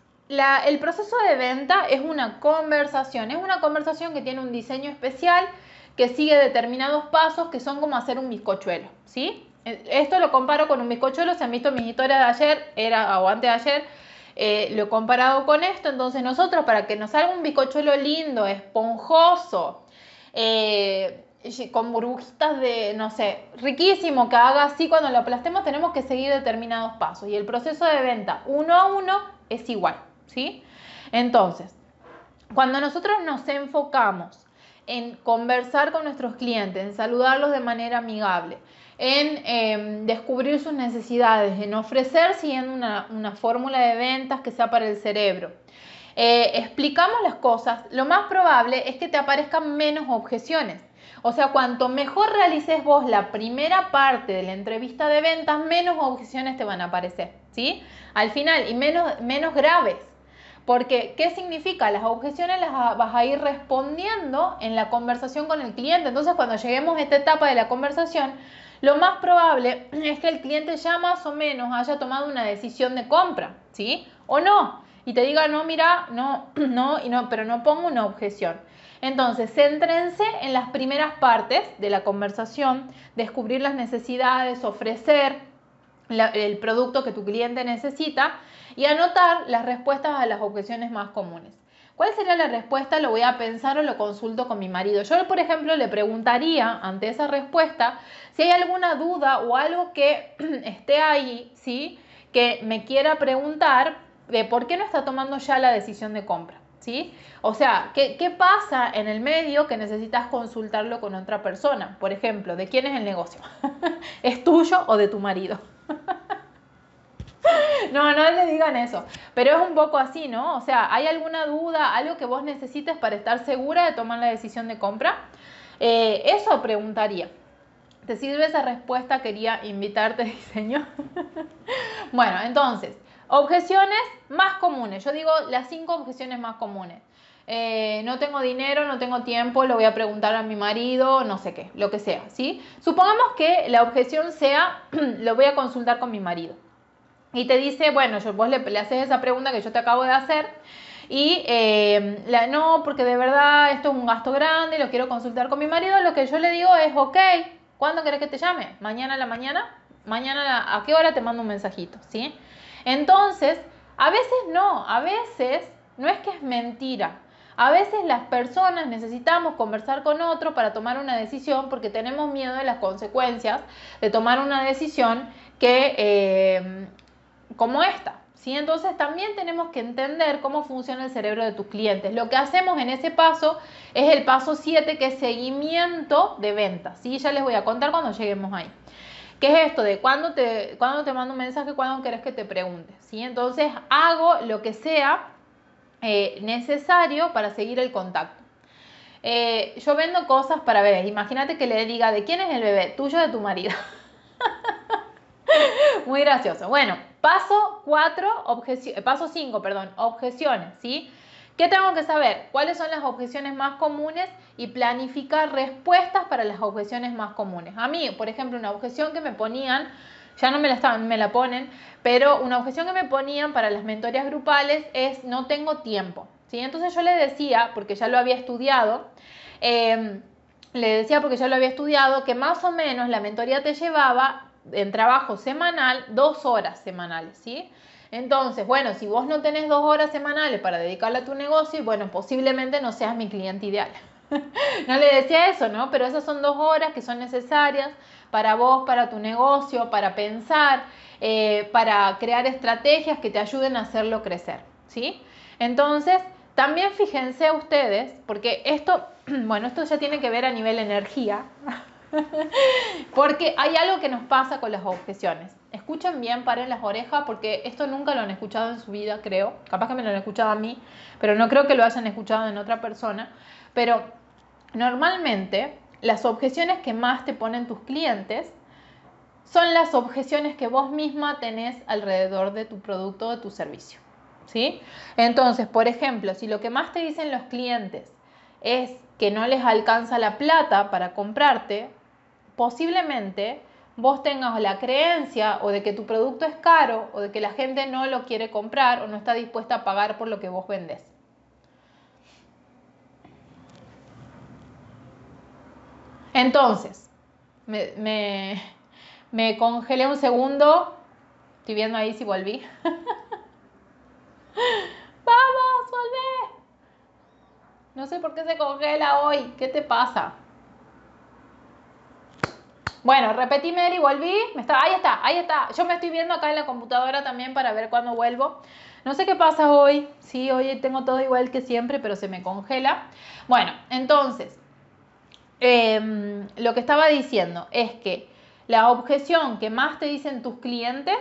el proceso de venta es una conversación, es una conversación que tiene un diseño especial, que sigue determinados pasos que son como hacer un bizcochuelo, ¿sí? Esto lo comparo con un bizcochuelo, se han visto mis historias de ayer, era o antes de ayer, eh, lo he comparado con esto, entonces nosotros para que nos salga un bizcochuelo lindo, esponjoso, eh, con burbujitas de, no sé, riquísimo, que haga así cuando lo aplastemos, tenemos que seguir determinados pasos. Y el proceso de venta uno a uno es igual, ¿sí? Entonces, cuando nosotros nos enfocamos en conversar con nuestros clientes, en saludarlos de manera amigable, en em, descubrir sus necesidades, en ofrecer siguiendo una, fórmula de ventas que sea para el cerebro. Eh, explicamos las cosas, lo más probable es que te aparezcan menos objeciones. O sea, cuanto mejor realices vos la primera parte de la entrevista de ventas, menos objeciones te van a aparecer, ¿sí? Al final, y menos, menos graves. Porque, ¿qué significa? Las objeciones las vas a ir respondiendo en la conversación con el cliente. Entonces, cuando lleguemos a esta etapa de la conversación, lo más probable (clears throat) es que el cliente ya más o menos haya tomado una decisión de compra, ¿sí? O no. Y te diga, no, mira, no, (clears throat) no, y no, pero no pongo una objeción. Entonces, céntrense en las primeras partes de la conversación, descubrir las necesidades, ofrecer el producto que tu cliente necesita y anotar las respuestas a las objeciones más comunes. ¿Cuál sería la respuesta? Lo voy a pensar o lo consulto con mi marido. Yo, por ejemplo, le preguntaría ante esa respuesta si hay alguna duda o algo que (clears throat) esté ahí, ¿sí? Que me quiera preguntar de por qué no está tomando ya la decisión de compra, ¿sí? O sea, ¿qué, qué pasa en el medio que necesitas consultarlo con otra persona? Por ejemplo, ¿de quién es el negocio? (laughs) ¿Es tuyo o de tu marido? (laughs) (laughs) No, no le digan eso. Pero es un poco así, ¿no? O sea, ¿hay alguna duda, algo que vos necesites para estar segura de tomar la decisión de compra? Eh, eso preguntaría. ¿Te sirve esa respuesta? Quería invitarte (laughs) diseño. bueno, entonces, objeciones más comunes. Yo digo las cinco objeciones más comunes. Eh, no tengo dinero, no tengo tiempo, lo voy a preguntar a mi marido, no sé qué, lo que sea, ¿sí? Supongamos que la objeción sea, (clears throat) lo voy a consultar con mi marido y te dice, bueno, yo, vos le, haces esa pregunta que yo te acabo de hacer y eh, la, no, porque de verdad esto es un gasto grande, lo quiero consultar con mi marido, lo que yo le digo es, ok, ¿cuándo querés que te llame? ¿Mañana a la mañana? ¿Mañana a qué hora te mando un mensajito? ¿Sí? Entonces, a veces no, a veces no es que es mentira. A veces las personas necesitamos conversar con otro para tomar una decisión porque tenemos miedo de las consecuencias de tomar una decisión que eh, como esta. ¿sí? Entonces también tenemos que entender cómo funciona el cerebro de tus clientes. Lo que hacemos en ese paso es el paso 7, que es seguimiento de ventas. ¿sí? Ya les voy a contar cuando lleguemos ahí. ¿Qué es esto de cuándo te, cuando te mando un mensaje, cuándo querés que te pregunte? ¿sí? Entonces hago lo que sea eh, necesario para seguir el contacto. Eh, yo vendo cosas para bebés. Imagínate que le diga, ¿de quién es el bebé? Tuyo o de tu marido. (laughs) (laughs) Muy gracioso. Bueno, paso 4, eh, paso 5, perdón, objeciones, ¿sí? ¿Qué tengo que saber? ¿Cuáles son las objeciones más comunes? Y planificar respuestas para las objeciones más comunes. A mí, por ejemplo, una objeción que me ponían, ya no me la, me la ponen, pero una objeción que me ponían para las mentorías grupales es no tengo tiempo. ¿sí? Entonces yo le decía, porque ya lo había estudiado, em, le decía porque ya lo había estudiado, que más o menos la mentoría te llevaba en trabajo semanal dos horas semanales, ¿sí? Entonces, bueno, si vos no tenés dos horas semanales para dedicarle a tu negocio, bueno, posiblemente no seas mi cliente ideal. (laughs) no le decía eso, ¿no? Pero esas son dos horas que son necesarias para vos, para tu negocio, para pensar, eh, para crear estrategias que te ayuden a hacerlo crecer, ¿sí? Entonces, también fíjense ustedes, porque esto, (clears throat) bueno, esto ya tiene que ver a nivel energía, (laughs) porque hay algo que nos pasa con las objeciones. Escuchen bien, paren las orejas, porque esto nunca lo han escuchado en su vida, creo. Capaz que me lo han escuchado a mí, pero no creo que lo hayan escuchado en otra persona. Pero normalmente las objeciones que más te ponen tus clientes son las objeciones que vos misma tenés alrededor de tu producto o de tu servicio. ¿sí? Entonces, por ejemplo, si lo que más te dicen los clientes es que no les alcanza la plata para comprarte, posiblemente vos tengas la creencia o de que tu producto es caro o de que la gente no lo quiere comprar o no está dispuesta a pagar por lo que vos vendés. Entonces, me, me congelé un segundo. Estoy viendo ahí si volví. (laughs) ¡Vamos, volvé! No sé por qué se congela hoy. ¿Qué te pasa? Bueno, repetí Mary, volví. Me está, ahí está, ahí está. Yo me estoy viendo acá en la computadora también para ver cuándo vuelvo. No sé qué pasa hoy. Sí, hoy tengo todo igual que siempre, pero se me congela. Bueno, entonces, em, lo que estaba diciendo es que la objeción que más te dicen tus clientes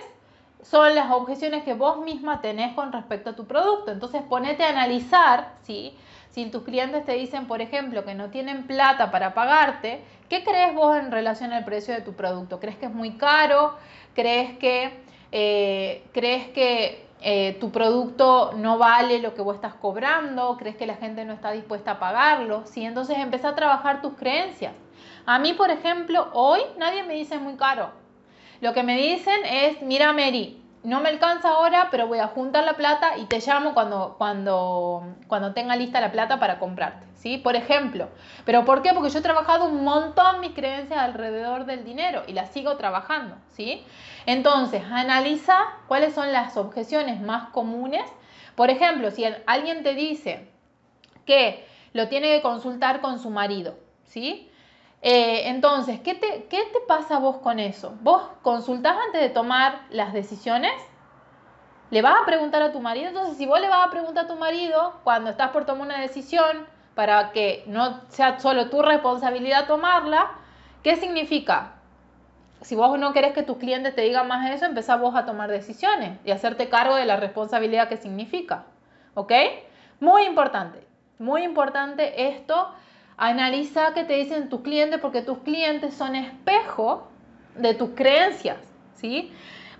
son las objeciones que vos misma tenés con respecto a tu producto. Entonces ponete a analizar, ¿sí? Si tus clientes te dicen, por ejemplo, que no tienen plata para pagarte, ¿qué crees vos en relación al precio de tu producto? ¿Crees que es muy caro? ¿Crees que, eh, ¿crees que eh, tu producto no vale lo que vos estás cobrando? ¿Crees que la gente no está dispuesta a pagarlo? ¿Sí? Entonces empieza a trabajar tus creencias. A mí, por ejemplo, hoy nadie me dice muy caro. Lo que me dicen es, mira Mary, no me alcanza ahora, pero voy a juntar la plata y te llamo cuando, cuando, cuando tenga lista la plata para comprarte, ¿sí? Por ejemplo. ¿Pero por qué? Porque yo he trabajado un montón mis creencias alrededor del dinero y las sigo trabajando, ¿sí? Entonces, analiza cuáles son las objeciones más comunes. Por ejemplo, si alguien te dice que lo tiene que consultar con su marido, ¿sí? Eh, entonces, ¿qué te, ¿qué pasa vos con eso? ¿Vos consultás antes de tomar las decisiones? ¿Le vas a preguntar a tu marido? Entonces, si vos le vas a preguntar a tu marido cuando estás por tomar una decisión para que no sea solo tu responsabilidad tomarla, ¿qué significa? Si vos no querés que tus clientes te digan más eso, empezá vos a tomar decisiones y hacerte cargo de la responsabilidad que significa. ¿Ok? Muy importante, muy importante esto Analiza qué te dicen tus clientes porque tus clientes son espejo de tus creencias, ¿sí?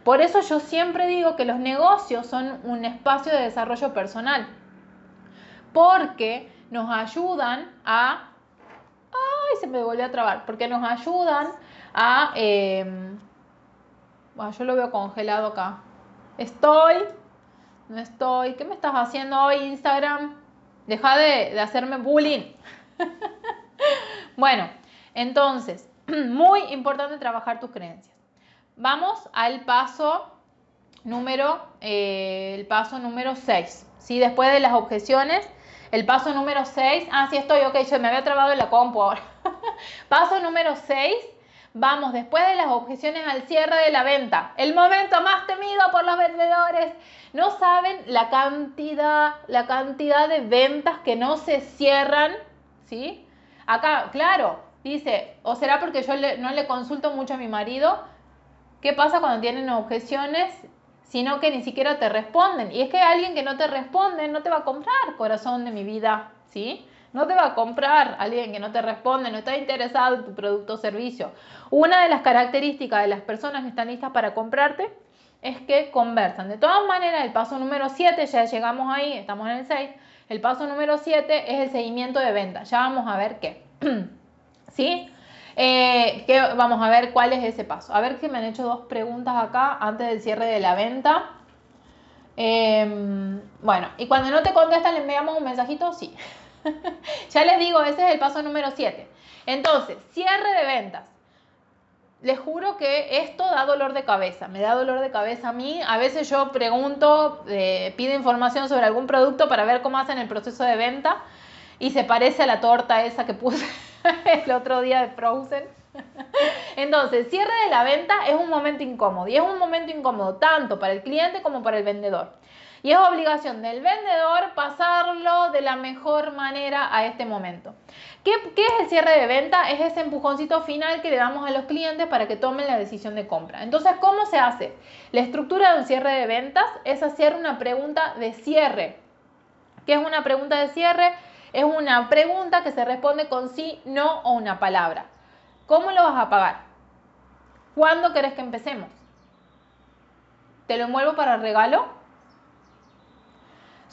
Por eso yo siempre digo que los negocios son un espacio de desarrollo personal, porque nos ayudan a... ¡Ay! Se me volvió a trabar, porque nos ayudan a... Bueno, yo lo veo congelado acá. Estoy, no estoy. ¿Qué me estás haciendo hoy, Instagram? Deja de, de hacerme bullying. (laughs) bueno, entonces, (clears throat) muy importante trabajar tus creencias. Vamos al paso número, eh, el paso número 6. ¿sí? Después de las objeciones, el paso número 6. Ah, sí estoy, ok, yo me había trabado en la compu ahora. (laughs) paso número 6. Vamos, después de las objeciones al cierre de la venta, el momento más temido por los vendedores. No saben la cantidad, la cantidad de ventas que no se cierran ¿sí? Acá, claro, dice, o será porque yo no le consulto mucho a mi marido, ¿qué pasa cuando tienen objeciones? Sino que ni siquiera te responden. Y es que alguien que no te responde no te va a comprar, corazón de mi vida, ¿sí? No te va a comprar alguien que no te responde, no está interesado en tu producto o servicio. Una de las características de las personas que están listas para comprarte es que conversan. De todas maneras, el paso número 7, ya llegamos ahí, estamos en el 6, el paso número 7 es el seguimiento de venta. Ya vamos a ver qué. (clears throat) ¿Sí? Eh, vamos a ver cuál es ese paso. A ver que me han hecho dos preguntas acá antes del cierre de la venta. Em, bueno, y cuando no te contestan, le enviamos un mensajito, sí. (laughs) ya les digo, ese es el paso número 7. Entonces, cierre de ventas les juro que esto da dolor de cabeza, me da dolor de cabeza a mí. A veces yo pregunto, eh, pido información sobre algún producto para ver cómo hacen el proceso de venta y se parece a la torta esa que puse (laughs) el otro día de Frozen. (laughs) Entonces, cierre de la venta es un momento incómodo y es un momento incómodo tanto para el cliente como para el vendedor. Y es obligación del vendedor pasarlo de la mejor manera a este momento. ¿Qué, ¿Qué, es el cierre de venta? Es ese empujoncito final que le damos a los clientes para que tomen la decisión de compra. Entonces, ¿cómo se hace? La estructura de un cierre de ventas es hacer una pregunta de cierre. ¿Qué es una pregunta de cierre? Es una pregunta que se responde con sí, no o una palabra. ¿Cómo lo vas a pagar? ¿Cuándo querés que empecemos? ¿Te lo envuelvo para regalo?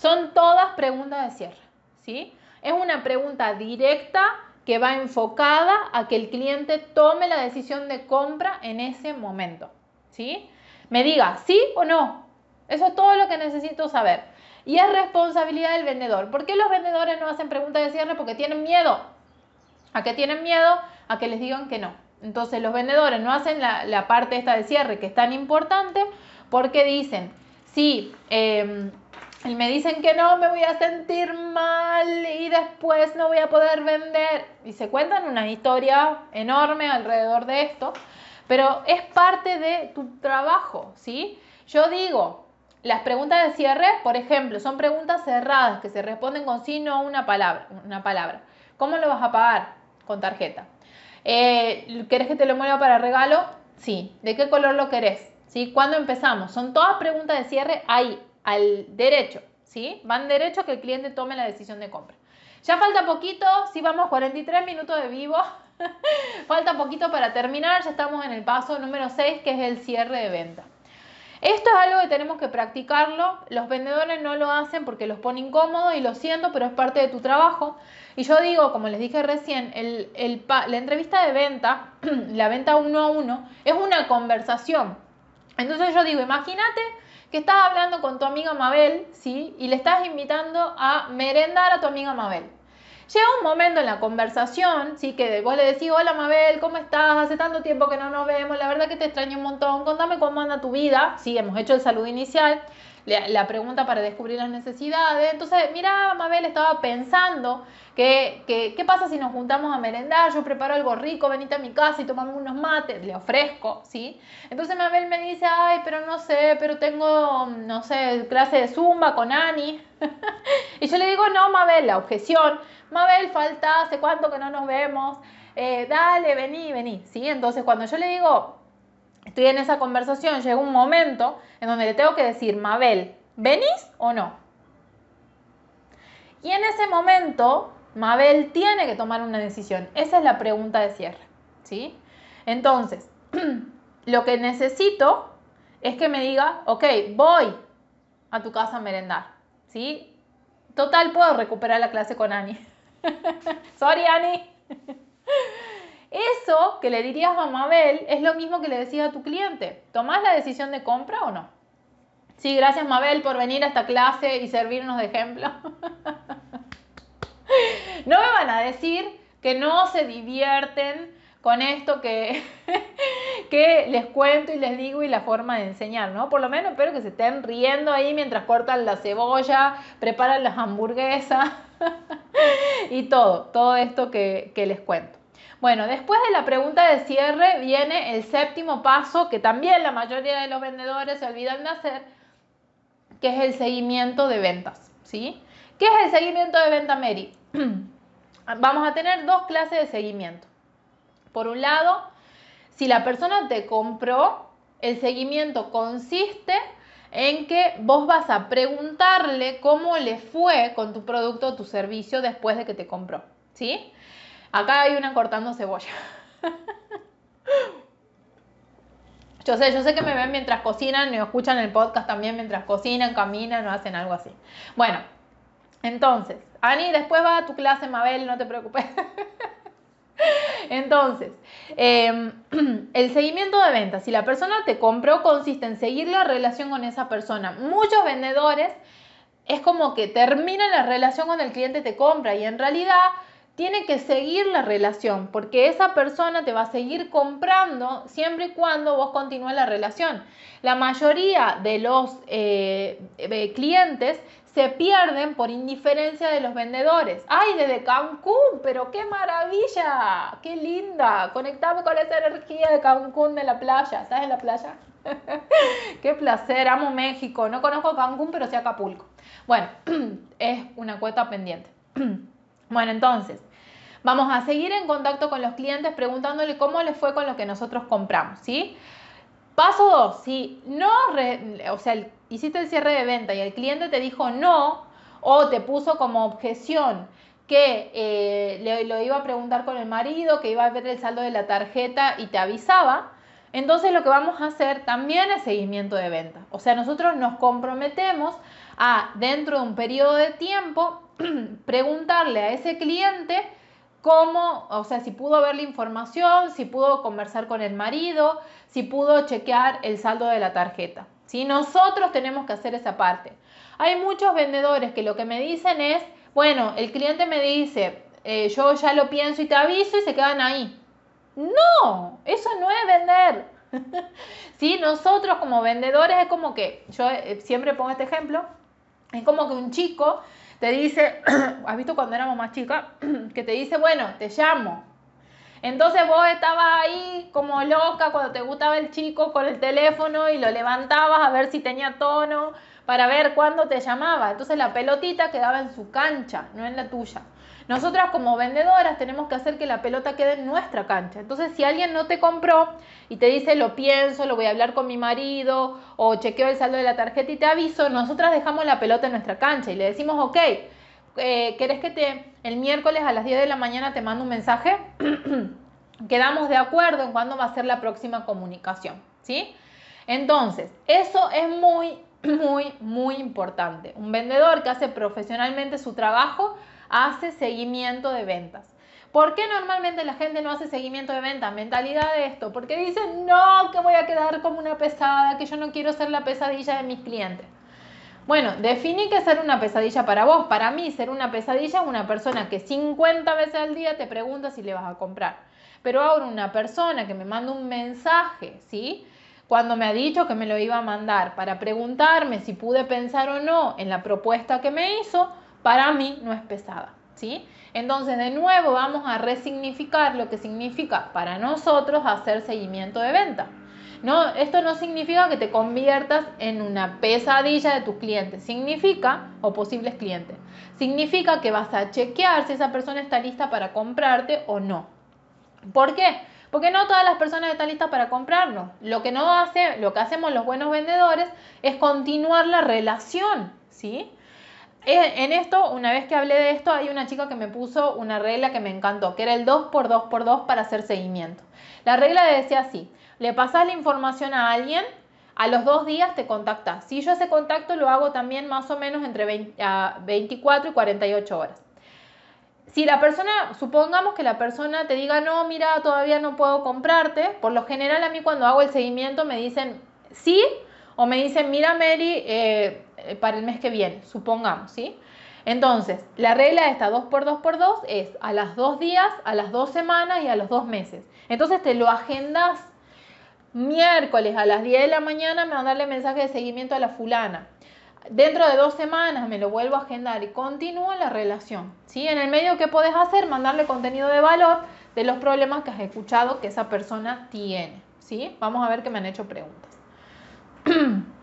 Son todas preguntas de cierre, ¿sí? Es una pregunta directa que va enfocada a que el cliente tome la decisión de compra en ese momento, ¿sí? Me diga sí o no. Eso es todo lo que necesito saber. Y es responsabilidad del vendedor. ¿Por qué los vendedores no hacen preguntas de cierre? Porque tienen miedo. ¿A qué tienen miedo? A que les digan que no. Entonces los vendedores no hacen la, parte esta de cierre que es tan importante porque dicen, sí, eh, y me dicen que no, me voy a sentir mal y después no voy a poder vender. Y se cuentan una historia enorme alrededor de esto, pero es parte de tu trabajo, ¿sí? Yo digo, las preguntas de cierre, por ejemplo, son preguntas cerradas que se responden con sí, no una palabra. Una palabra. ¿Cómo lo vas a pagar? Con tarjeta. Eh, ¿Querés que te lo mueva para regalo? Sí. ¿De qué color lo querés? ¿Sí? ¿Cuándo empezamos? Son todas preguntas de cierre ahí al derecho, ¿sí? Van derecho a que el cliente tome la decisión de compra. Ya falta poquito, sí vamos 43 minutos de vivo. (laughs) falta poquito para terminar, ya estamos en el paso número 6 que es el cierre de venta. Esto es algo que tenemos que practicarlo. Los vendedores no lo hacen porque los pone incómodos y lo siento, pero es parte de tu trabajo. Y yo digo, como les dije recién, la entrevista de venta, (clears throat) la venta uno a uno, es una conversación. Entonces yo digo, imagínate que estás hablando con tu amiga Mabel, ¿sí? Y le estás invitando a merendar a tu amiga Mabel. Llega un momento en la conversación, sí, que vos le decís, hola Mabel, ¿cómo estás? Hace tanto tiempo que no nos vemos, la verdad que te extraño un montón, contame cómo anda tu vida, sí, hemos hecho el saludo inicial, la, pregunta para descubrir las necesidades. Entonces, mira, Mabel estaba pensando que, ¿qué pasa si nos juntamos a merendar? Yo preparo algo rico, venite a mi casa y tomamos unos mates, le ofrezco, ¿sí? Entonces Mabel me dice, ay, pero no sé, pero tengo, no sé, clase de zumba con Ani. (laughs) y yo le digo, no, Mabel, la objeción, Mabel, falta, hace cuánto que no nos vemos, eh, dale, vení, vení, ¿sí? Entonces cuando yo le digo, estoy en esa conversación, llega un momento en donde le tengo que decir, Mabel, ¿venís o no? Y en ese momento, Mabel tiene que tomar una decisión. Esa es la pregunta de cierre, ¿sí? Entonces, (clears throat) lo que necesito es que me diga, ok, voy a tu casa a merendar, ¿sí? Total, puedo recuperar la clase con Ani. (laughs) Sorry, Ani. Eso que le dirías a Mabel es lo mismo que le decías a tu cliente. ¿Tomás la decisión de compra o no? Sí, gracias Mabel por venir a esta clase y servirnos de ejemplo. (laughs) no me van a decir que no se divierten con esto que, (laughs) que les cuento y les digo y la forma de enseñar, ¿no? Por lo menos espero que se estén riendo ahí mientras cortan la cebolla, preparan las hamburguesas (laughs) y todo, todo esto que les cuento. Bueno, después de la pregunta de cierre viene el séptimo paso que también la mayoría de los vendedores se olvidan de hacer, que es el seguimiento de ventas. ¿sí? ¿Qué es el seguimiento de venta, Mary? (clears throat) Vamos a tener dos clases de seguimiento. Por un lado, si la persona te compró, el seguimiento consiste en que vos vas a preguntarle cómo le fue con tu producto o tu servicio después de que te compró. ¿Sí? Acá hay una cortando cebolla. Yo sé, yo sé que me ven mientras cocinan y escuchan el podcast también mientras cocinan, caminan o hacen algo así. Bueno, entonces, Ani, después va a tu clase, Mabel, no te preocupes. (laughs) Entonces, em, (clears throat) el seguimiento de ventas, si la persona te compró, consiste en seguir la relación con esa persona. Muchos vendedores es como que terminan la relación con el cliente te compra y en realidad tiene que seguir la relación, porque esa persona te va a seguir comprando siempre y cuando vos continúes la relación. La mayoría de los eh, clientes se pierden por indiferencia de los vendedores. ¡Ay, desde Cancún! ¡Pero qué maravilla! ¡Qué linda! Conectame con esa energía de Cancún de la playa. ¿Sabes la playa? (laughs) ¡Qué placer! Amo México. No conozco Cancún, pero sí Acapulco. Bueno, (clears throat) es una cuota pendiente. (clears throat) bueno, entonces, vamos a seguir en contacto con los clientes preguntándole cómo les fue con lo que nosotros compramos, ¿sí? Paso 2, si no, o sea, hiciste el cierre de venta y el cliente te dijo no o te puso como objeción que eh, le, lo iba a preguntar con el marido, que iba a ver el saldo de la tarjeta y te avisaba, entonces lo que vamos a hacer también es seguimiento de venta. O sea, nosotros nos comprometemos a, dentro de un periodo de tiempo, (clears throat) preguntarle a ese cliente cómo, o sea, si pudo ver la información, si pudo conversar con el marido, si pudo chequear el saldo de la tarjeta. Si Nosotros tenemos que hacer esa parte. Hay muchos vendedores que lo que me dicen es, bueno, el cliente me dice, eh, yo ya lo pienso y te aviso y se quedan ahí. No, eso no es vender. (laughs) ¿Sí? Nosotros como vendedores es como que, yo eh, siempre pongo este ejemplo, es como que un chico te dice, (clears throat) ¿has visto cuando éramos más chicas? (clears throat) que te dice, bueno, te llamo. Entonces vos estabas ahí como loca cuando te gustaba el chico con el teléfono y lo levantabas a ver si tenía tono para ver cuándo te llamaba. Entonces la pelotita quedaba en su cancha, no en la tuya. Nosotras como vendedoras tenemos que hacer que la pelota quede en nuestra cancha. Entonces si alguien no te compró y te dice lo pienso, lo voy a hablar con mi marido o chequeo el saldo de la tarjeta y te aviso, nosotras dejamos la pelota en nuestra cancha y le decimos, ok, eh, ¿querés que te el miércoles a las 10 de la mañana te mando un mensaje? (clears throat) Quedamos de acuerdo en cuándo va a ser la próxima comunicación, ¿sí? Entonces, eso es muy, (clears throat) muy, muy importante. Un vendedor que hace profesionalmente su trabajo hace seguimiento de ventas. ¿Por qué normalmente la gente no hace seguimiento de ventas? Mentalidad de esto. Porque dicen, no, que voy a quedar como una pesada, que yo no quiero ser la pesadilla de mis clientes. Bueno, definí que ser una pesadilla para vos. Para mí, ser una pesadilla es una persona que 50 veces al día te pregunta si le vas a comprar. Pero ahora una persona que me manda un mensaje, ¿sí? Cuando me ha dicho que me lo iba a mandar para preguntarme si pude pensar o no en la propuesta que me hizo, para mí no es pesada, ¿sí? Entonces, de nuevo, vamos a resignificar lo que significa para nosotros hacer seguimiento de venta. No, esto no significa que te conviertas en una pesadilla de tus clientes, significa, o posibles clientes, significa que vas a chequear si esa persona está lista para comprarte o no. ¿Por qué? Porque no todas las personas están listas para comprarnos. Lo que no hace, lo que hacemos los buenos vendedores es continuar la relación, ¿sí? En esto, una vez que hablé de esto, hay una chica que me puso una regla que me encantó, que era el 2 por 2 por 2 para hacer seguimiento. La regla decía así, le pasas la información a alguien, a los dos días te contactas. Si yo ese contacto lo hago también más o menos entre 24 y 48 horas. Si la persona, supongamos que la persona te diga, no, mira, todavía no puedo comprarte, por lo general a mí cuando hago el seguimiento me dicen sí o me dicen, mira Mary, eh, eh, para el mes que viene, supongamos, ¿sí? Entonces, la regla esta 2 por 2 por 2 es a las dos días, a las dos semanas y a los dos meses. Entonces te lo agendas miércoles a las 10 de la mañana, me darle mensaje de seguimiento a la fulana. Dentro de dos semanas me lo vuelvo a agendar y continúa la relación. ¿sí? En el medio, ¿qué puedes hacer? Mandarle contenido de valor de los problemas que has escuchado que esa persona tiene. ¿sí? Vamos a ver que me han hecho preguntas. (clears throat)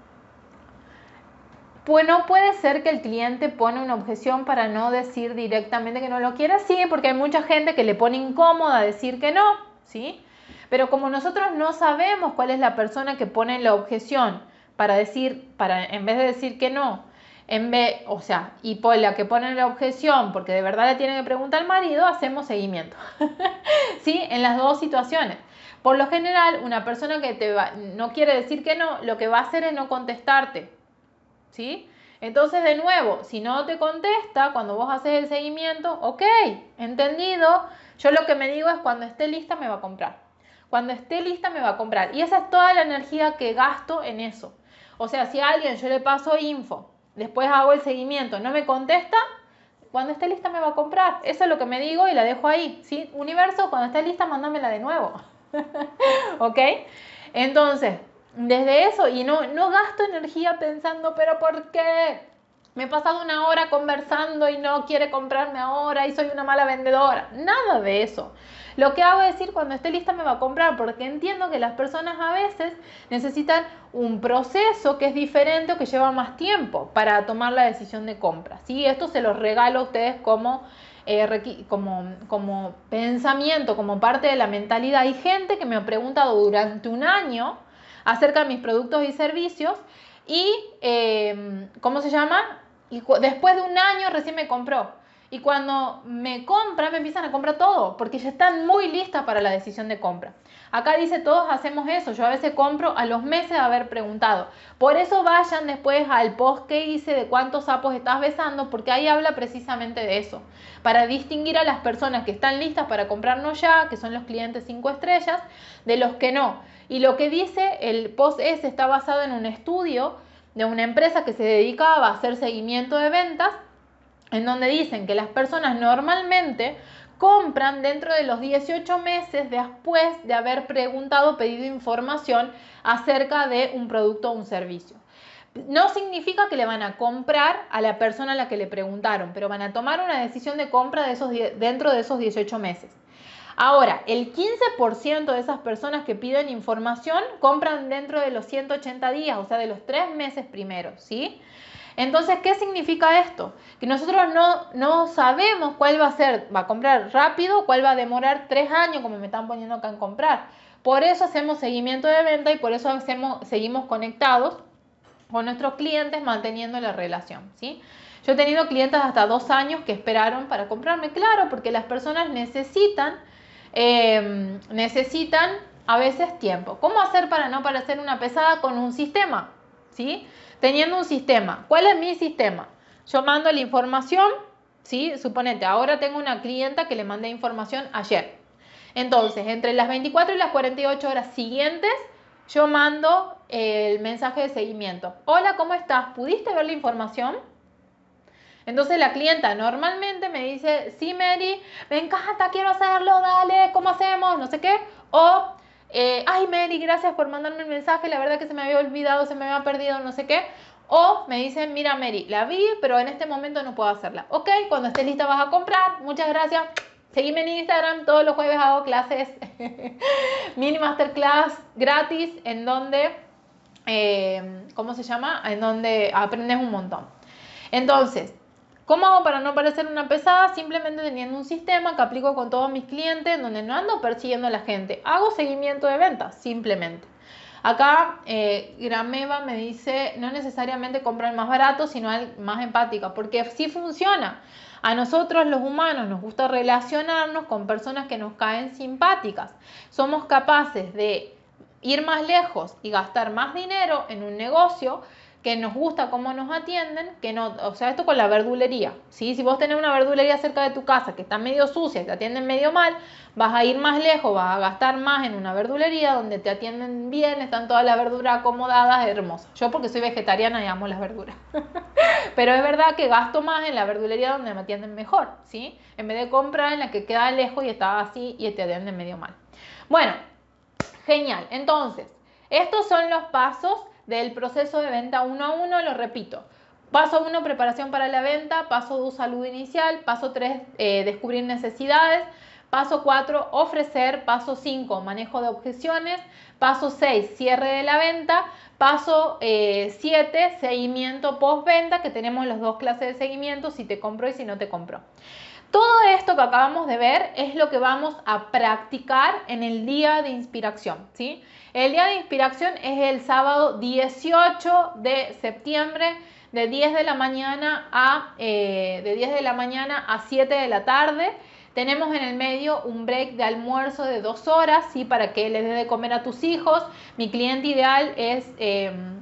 Pues no puede ser que el cliente pone una objeción para no decir directamente que no lo quiere, sí, porque hay mucha gente que le pone incómoda decir que no, ¿sí? Pero como nosotros no sabemos cuál es la persona que pone la objeción para decir, para en vez de decir que no, en vez, o sea, y por la que pone la objeción, porque de verdad le tiene que preguntar al marido, hacemos seguimiento. (laughs) ¿Sí? En las dos situaciones. Por lo general, una persona que te no quiere decir que no, lo que va a hacer es no contestarte ¿sí? Entonces, de nuevo, si no te contesta, cuando vos haces el seguimiento, ok, entendido, yo lo que me digo es cuando esté lista me va a comprar. Cuando esté lista me va a comprar. Y esa es toda la energía que gasto en eso. O sea, si a alguien yo le paso info, después hago el seguimiento, no me contesta, cuando esté lista me va a comprar. Eso es lo que me digo y la dejo ahí. ¿sí? Universo, cuando esté lista, mándamela de nuevo. (laughs) ¿Ok? Entonces, desde eso, y no, no gasto energía pensando, pero ¿por qué? Me he pasado una hora conversando y no quiere comprarme ahora y soy una mala vendedora. Nada de eso. Lo que hago es decir, cuando esté lista me va a comprar, porque entiendo que las personas a veces necesitan un proceso que es diferente o que lleva más tiempo para tomar la decisión de compra. ¿sí? Esto se los regalo a ustedes como, eh, como, como pensamiento, como parte de la mentalidad. Hay gente que me ha preguntado durante un año acerca de mis productos y servicios y, eh, ¿cómo se llama? Y después de un año recién me compró. Y cuando me compran, me empiezan a comprar todo, porque ya están muy listas para la decisión de compra. Acá dice, todos hacemos eso. Yo a veces compro a los meses de haber preguntado. Por eso vayan después al post que hice de cuántos sapos estás besando, porque ahí habla precisamente de eso. Para distinguir a las personas que están listas para comprarnos ya, que son los clientes 5 estrellas, de los que no. Y lo que dice el post ese está basado en un estudio de una empresa que se dedicaba a hacer seguimiento de ventas en donde dicen que las personas normalmente compran dentro de los 18 meses después de haber preguntado, pedido información acerca de un producto o un servicio. No significa que le van a comprar a la persona a la que le preguntaron, pero van a tomar una decisión de compra de esos, dentro de esos 18 meses. Ahora, el 15% de esas personas que piden información compran dentro de los 180 días, o sea, de los tres meses primeros, ¿sí? Entonces, ¿qué significa esto? Que nosotros no, sabemos cuál va a ser, va a comprar rápido, cuál va a demorar tres años, como me están poniendo acá en comprar. Por eso hacemos seguimiento de venta y por eso hacemos, seguimos conectados con nuestros clientes manteniendo la relación. ¿sí? Yo he tenido clientes hasta dos años que esperaron para comprarme, claro, porque las personas necesitan, em, necesitan a veces tiempo. ¿Cómo hacer para no parecer una pesada con un sistema? ¿Sí? teniendo un sistema. ¿Cuál es mi sistema? Yo mando la información, ¿sí? Suponete, ahora tengo una clienta que le mandé información ayer. Entonces, entre las 24 y las 48 horas siguientes, yo mando el mensaje de seguimiento. Hola, ¿cómo estás? ¿Pudiste ver la información? Entonces la clienta normalmente me dice, sí, Mary, me encanta, quiero hacerlo, dale, ¿cómo hacemos? No sé qué. O eh, ay Mary, gracias por mandarme el mensaje, la verdad que se me había olvidado, se me había perdido, no sé qué. O me dicen, mira Mary, la vi, pero en este momento no puedo hacerla. Ok, cuando estés lista vas a comprar, muchas gracias. Seguime en Instagram, todos los jueves hago clases, (laughs) mini masterclass gratis, en donde, eh, ¿cómo se llama? En donde aprendes un montón. Entonces, ¿Cómo hago para no parecer una pesada? Simplemente teniendo un sistema que aplico con todos mis clientes, donde no ando persiguiendo a la gente. Hago seguimiento de ventas, simplemente. Acá eh, Grameva me dice, no necesariamente comprar más barato, sino más empática, porque sí funciona. A nosotros los humanos nos gusta relacionarnos con personas que nos caen simpáticas. Somos capaces de ir más lejos y gastar más dinero en un negocio que nos gusta cómo nos atienden, que no, o sea, esto con la verdulería, ¿sí? Si vos tenés una verdulería cerca de tu casa que está medio sucia y te atienden medio mal, vas a ir más lejos, vas a gastar más en una verdulería donde te atienden bien, están todas las verduras acomodadas, hermosas. Yo porque soy vegetariana y amo las verduras. (laughs) Pero es verdad que gasto más en la verdulería donde me atienden mejor, ¿sí? En vez de comprar en la que queda lejos y está así y te atienden medio mal. Bueno, genial. Entonces, estos son los pasos del proceso de venta uno a uno, lo repito. Paso 1, preparación para la venta. Paso 2, salud inicial. Paso 3, eh, descubrir necesidades. Paso 4, ofrecer. Paso 5, manejo de objeciones. Paso 6, cierre de la venta. Paso 7, eh, seguimiento post-venta, que tenemos las dos clases de seguimiento, si te compro y si no te compro. Todo esto que acabamos de ver es lo que vamos a practicar en el día de inspiración, ¿sí? El día de inspiración es el sábado 18 de septiembre de 10 de la mañana a, eh, de 10 de la mañana a 7 de la tarde. Tenemos en el medio un break de almuerzo de dos horas, ¿sí? Para que les dé de comer a tus hijos. Mi cliente ideal es... Em,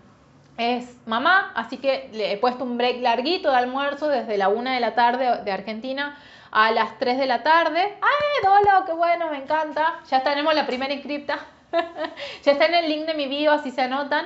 es mamá, así que le he puesto un break larguito de almuerzo desde la 1 de la tarde de Argentina a las 3 de la tarde. ¡Ay, Dolo! ¡Qué bueno! Me encanta. Ya tenemos la primera inscripta. (laughs) ya está en el link de mi video, así se anotan.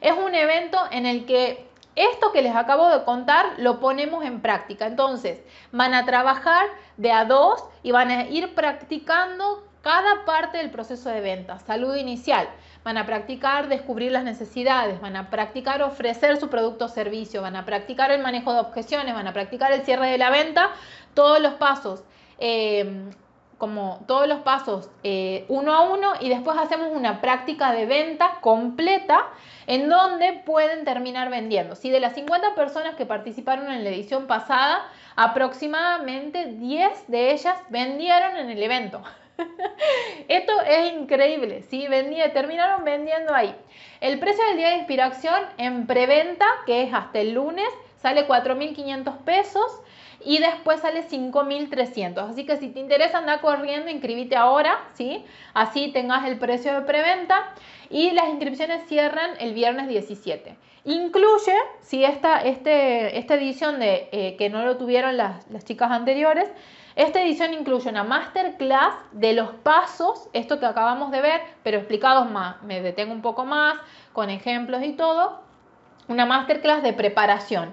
Es un evento en el que esto que les acabo de contar lo ponemos en práctica. Entonces, van a trabajar de a dos y van a ir practicando cada parte del proceso de venta. Salud inicial. Van a practicar descubrir las necesidades, van a practicar ofrecer su producto o servicio, van a practicar el manejo de objeciones, van a practicar el cierre de la venta, todos los pasos. Eh, como todos los pasos eh, uno a uno y después hacemos una práctica de venta completa en donde pueden terminar vendiendo. Si de las 50 personas que participaron en la edición pasada, aproximadamente 10 de ellas vendieron en el evento. (laughs) Esto es increíble, ¿sí? terminaron vendiendo ahí. El precio del día de inspiración en preventa, que es hasta el lunes, sale 4.500 pesos y después sale 5.300. Así que si te interesa, anda corriendo, inscríbete ahora, ¿sí? Así tengas el precio de preventa y las inscripciones cierran el viernes 17. Incluye, si esta, este, esta edición de eh, que no lo tuvieron las, las chicas anteriores, esta edición incluye una masterclass de los pasos, esto que acabamos de ver, pero explicados más, me detengo un poco más, con ejemplos y todo, una masterclass de preparación.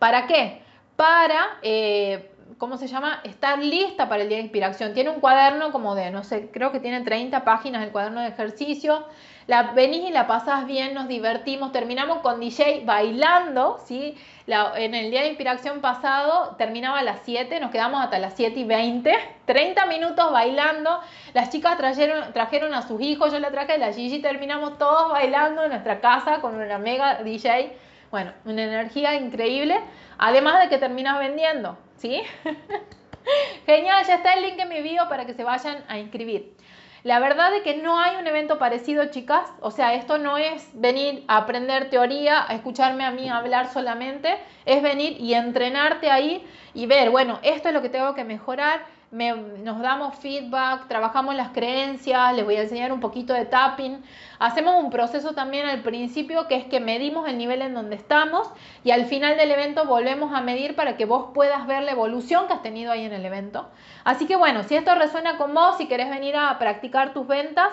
¿Para qué? Para, eh, ¿cómo se llama? Estar lista para el día de inspiración. Tiene un cuaderno como de, no sé, creo que tiene 30 páginas el cuaderno de ejercicio. La venís y la pasás bien, nos divertimos, terminamos con DJ bailando, ¿sí? en el día de inspiración pasado terminaba a las 7, nos quedamos hasta las 7 y 20, 30 minutos bailando. Las chicas trajeron, trajeron a sus hijos, yo la traje la Gigi, terminamos todos bailando en nuestra casa con una mega DJ. Bueno, una energía increíble. Además de que terminas vendiendo, ¿sí? (laughs) Genial, ya está el link en mi bio para que se vayan a inscribir. La verdad es que no hay un evento parecido, chicas. O sea, esto no es venir a aprender teoría, a escucharme a mí hablar solamente. Es venir y entrenarte ahí y ver, bueno, esto es lo que tengo que mejorar nos damos feedback, trabajamos las creencias, les voy a enseñar un poquito de tapping. Hacemos un proceso también al principio que es que medimos el nivel en donde estamos y al final del evento volvemos a medir para que vos puedas ver la evolución que has tenido ahí en el evento. Así que bueno, si esto resuena con vos, si querés venir a practicar tus ventas,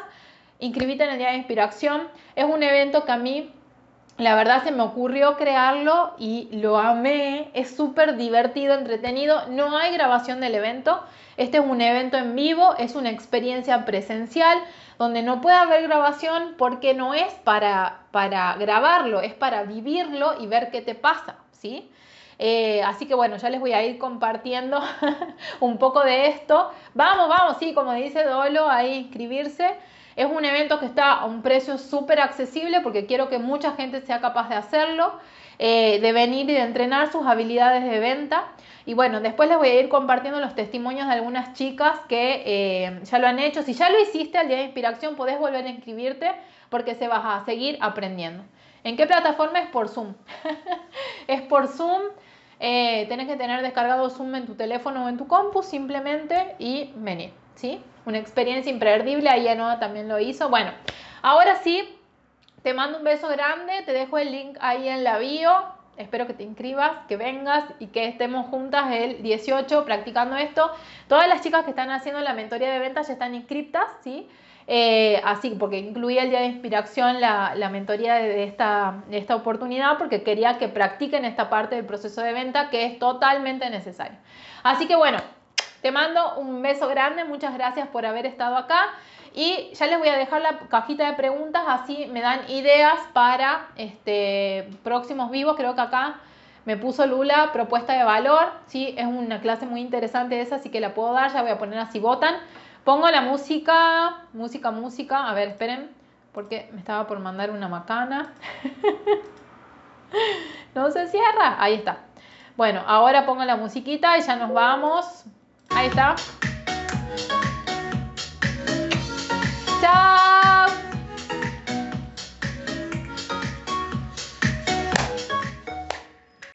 inscribite en el Día de Inspiración. Es un evento que a mí la verdad se me ocurrió crearlo y lo amé, es súper divertido, entretenido, no hay grabación del evento, este es un evento en vivo, es una experiencia presencial donde no puede haber grabación porque no es para, para grabarlo, es para vivirlo y ver qué te pasa, ¿sí? Eh, así que bueno, ya les voy a ir compartiendo (laughs) un poco de esto. Vamos, vamos, sí, como dice Dolo, ahí inscribirse. Es un evento que está a un precio súper accesible porque quiero que mucha gente sea capaz de hacerlo, eh, de venir y de entrenar sus habilidades de venta. Y bueno, después les voy a ir compartiendo los testimonios de algunas chicas que eh, ya lo han hecho. Si ya lo hiciste al día de inspiración, podés volver a inscribirte porque se vas a seguir aprendiendo. ¿En qué plataforma? Es por Zoom. (laughs) es por Zoom. Eh, tenés que tener descargado Zoom en tu teléfono o en tu compu simplemente y venir. ¿sí? Una experiencia imperdible, ahí Anoa también lo hizo. Bueno, ahora sí, te mando un beso grande, te dejo el link ahí en la bio. Espero que te inscribas, que vengas y que estemos juntas el 18 practicando esto. Todas las chicas que están haciendo la mentoría de ventas ya están inscritas, ¿sí? Eh, así, porque incluía el día de inspiración la, la mentoría de esta, de esta oportunidad, porque quería que practiquen esta parte del proceso de venta que es totalmente necesario. Así que bueno, te mando un beso grande, muchas gracias por haber estado acá. Y ya les voy a dejar la cajita de preguntas, así me dan ideas para este, próximos vivos. Creo que acá me puso Lula propuesta de valor. Sí, es una clase muy interesante esa, así que la puedo dar. Ya voy a poner así votan. Pongo la música, música, música. A ver, esperen, porque me estaba por mandar una macana. (laughs) no se cierra. Ahí está. Bueno, ahora pongo la musiquita y ya nos vamos. Ahí está. Ciao!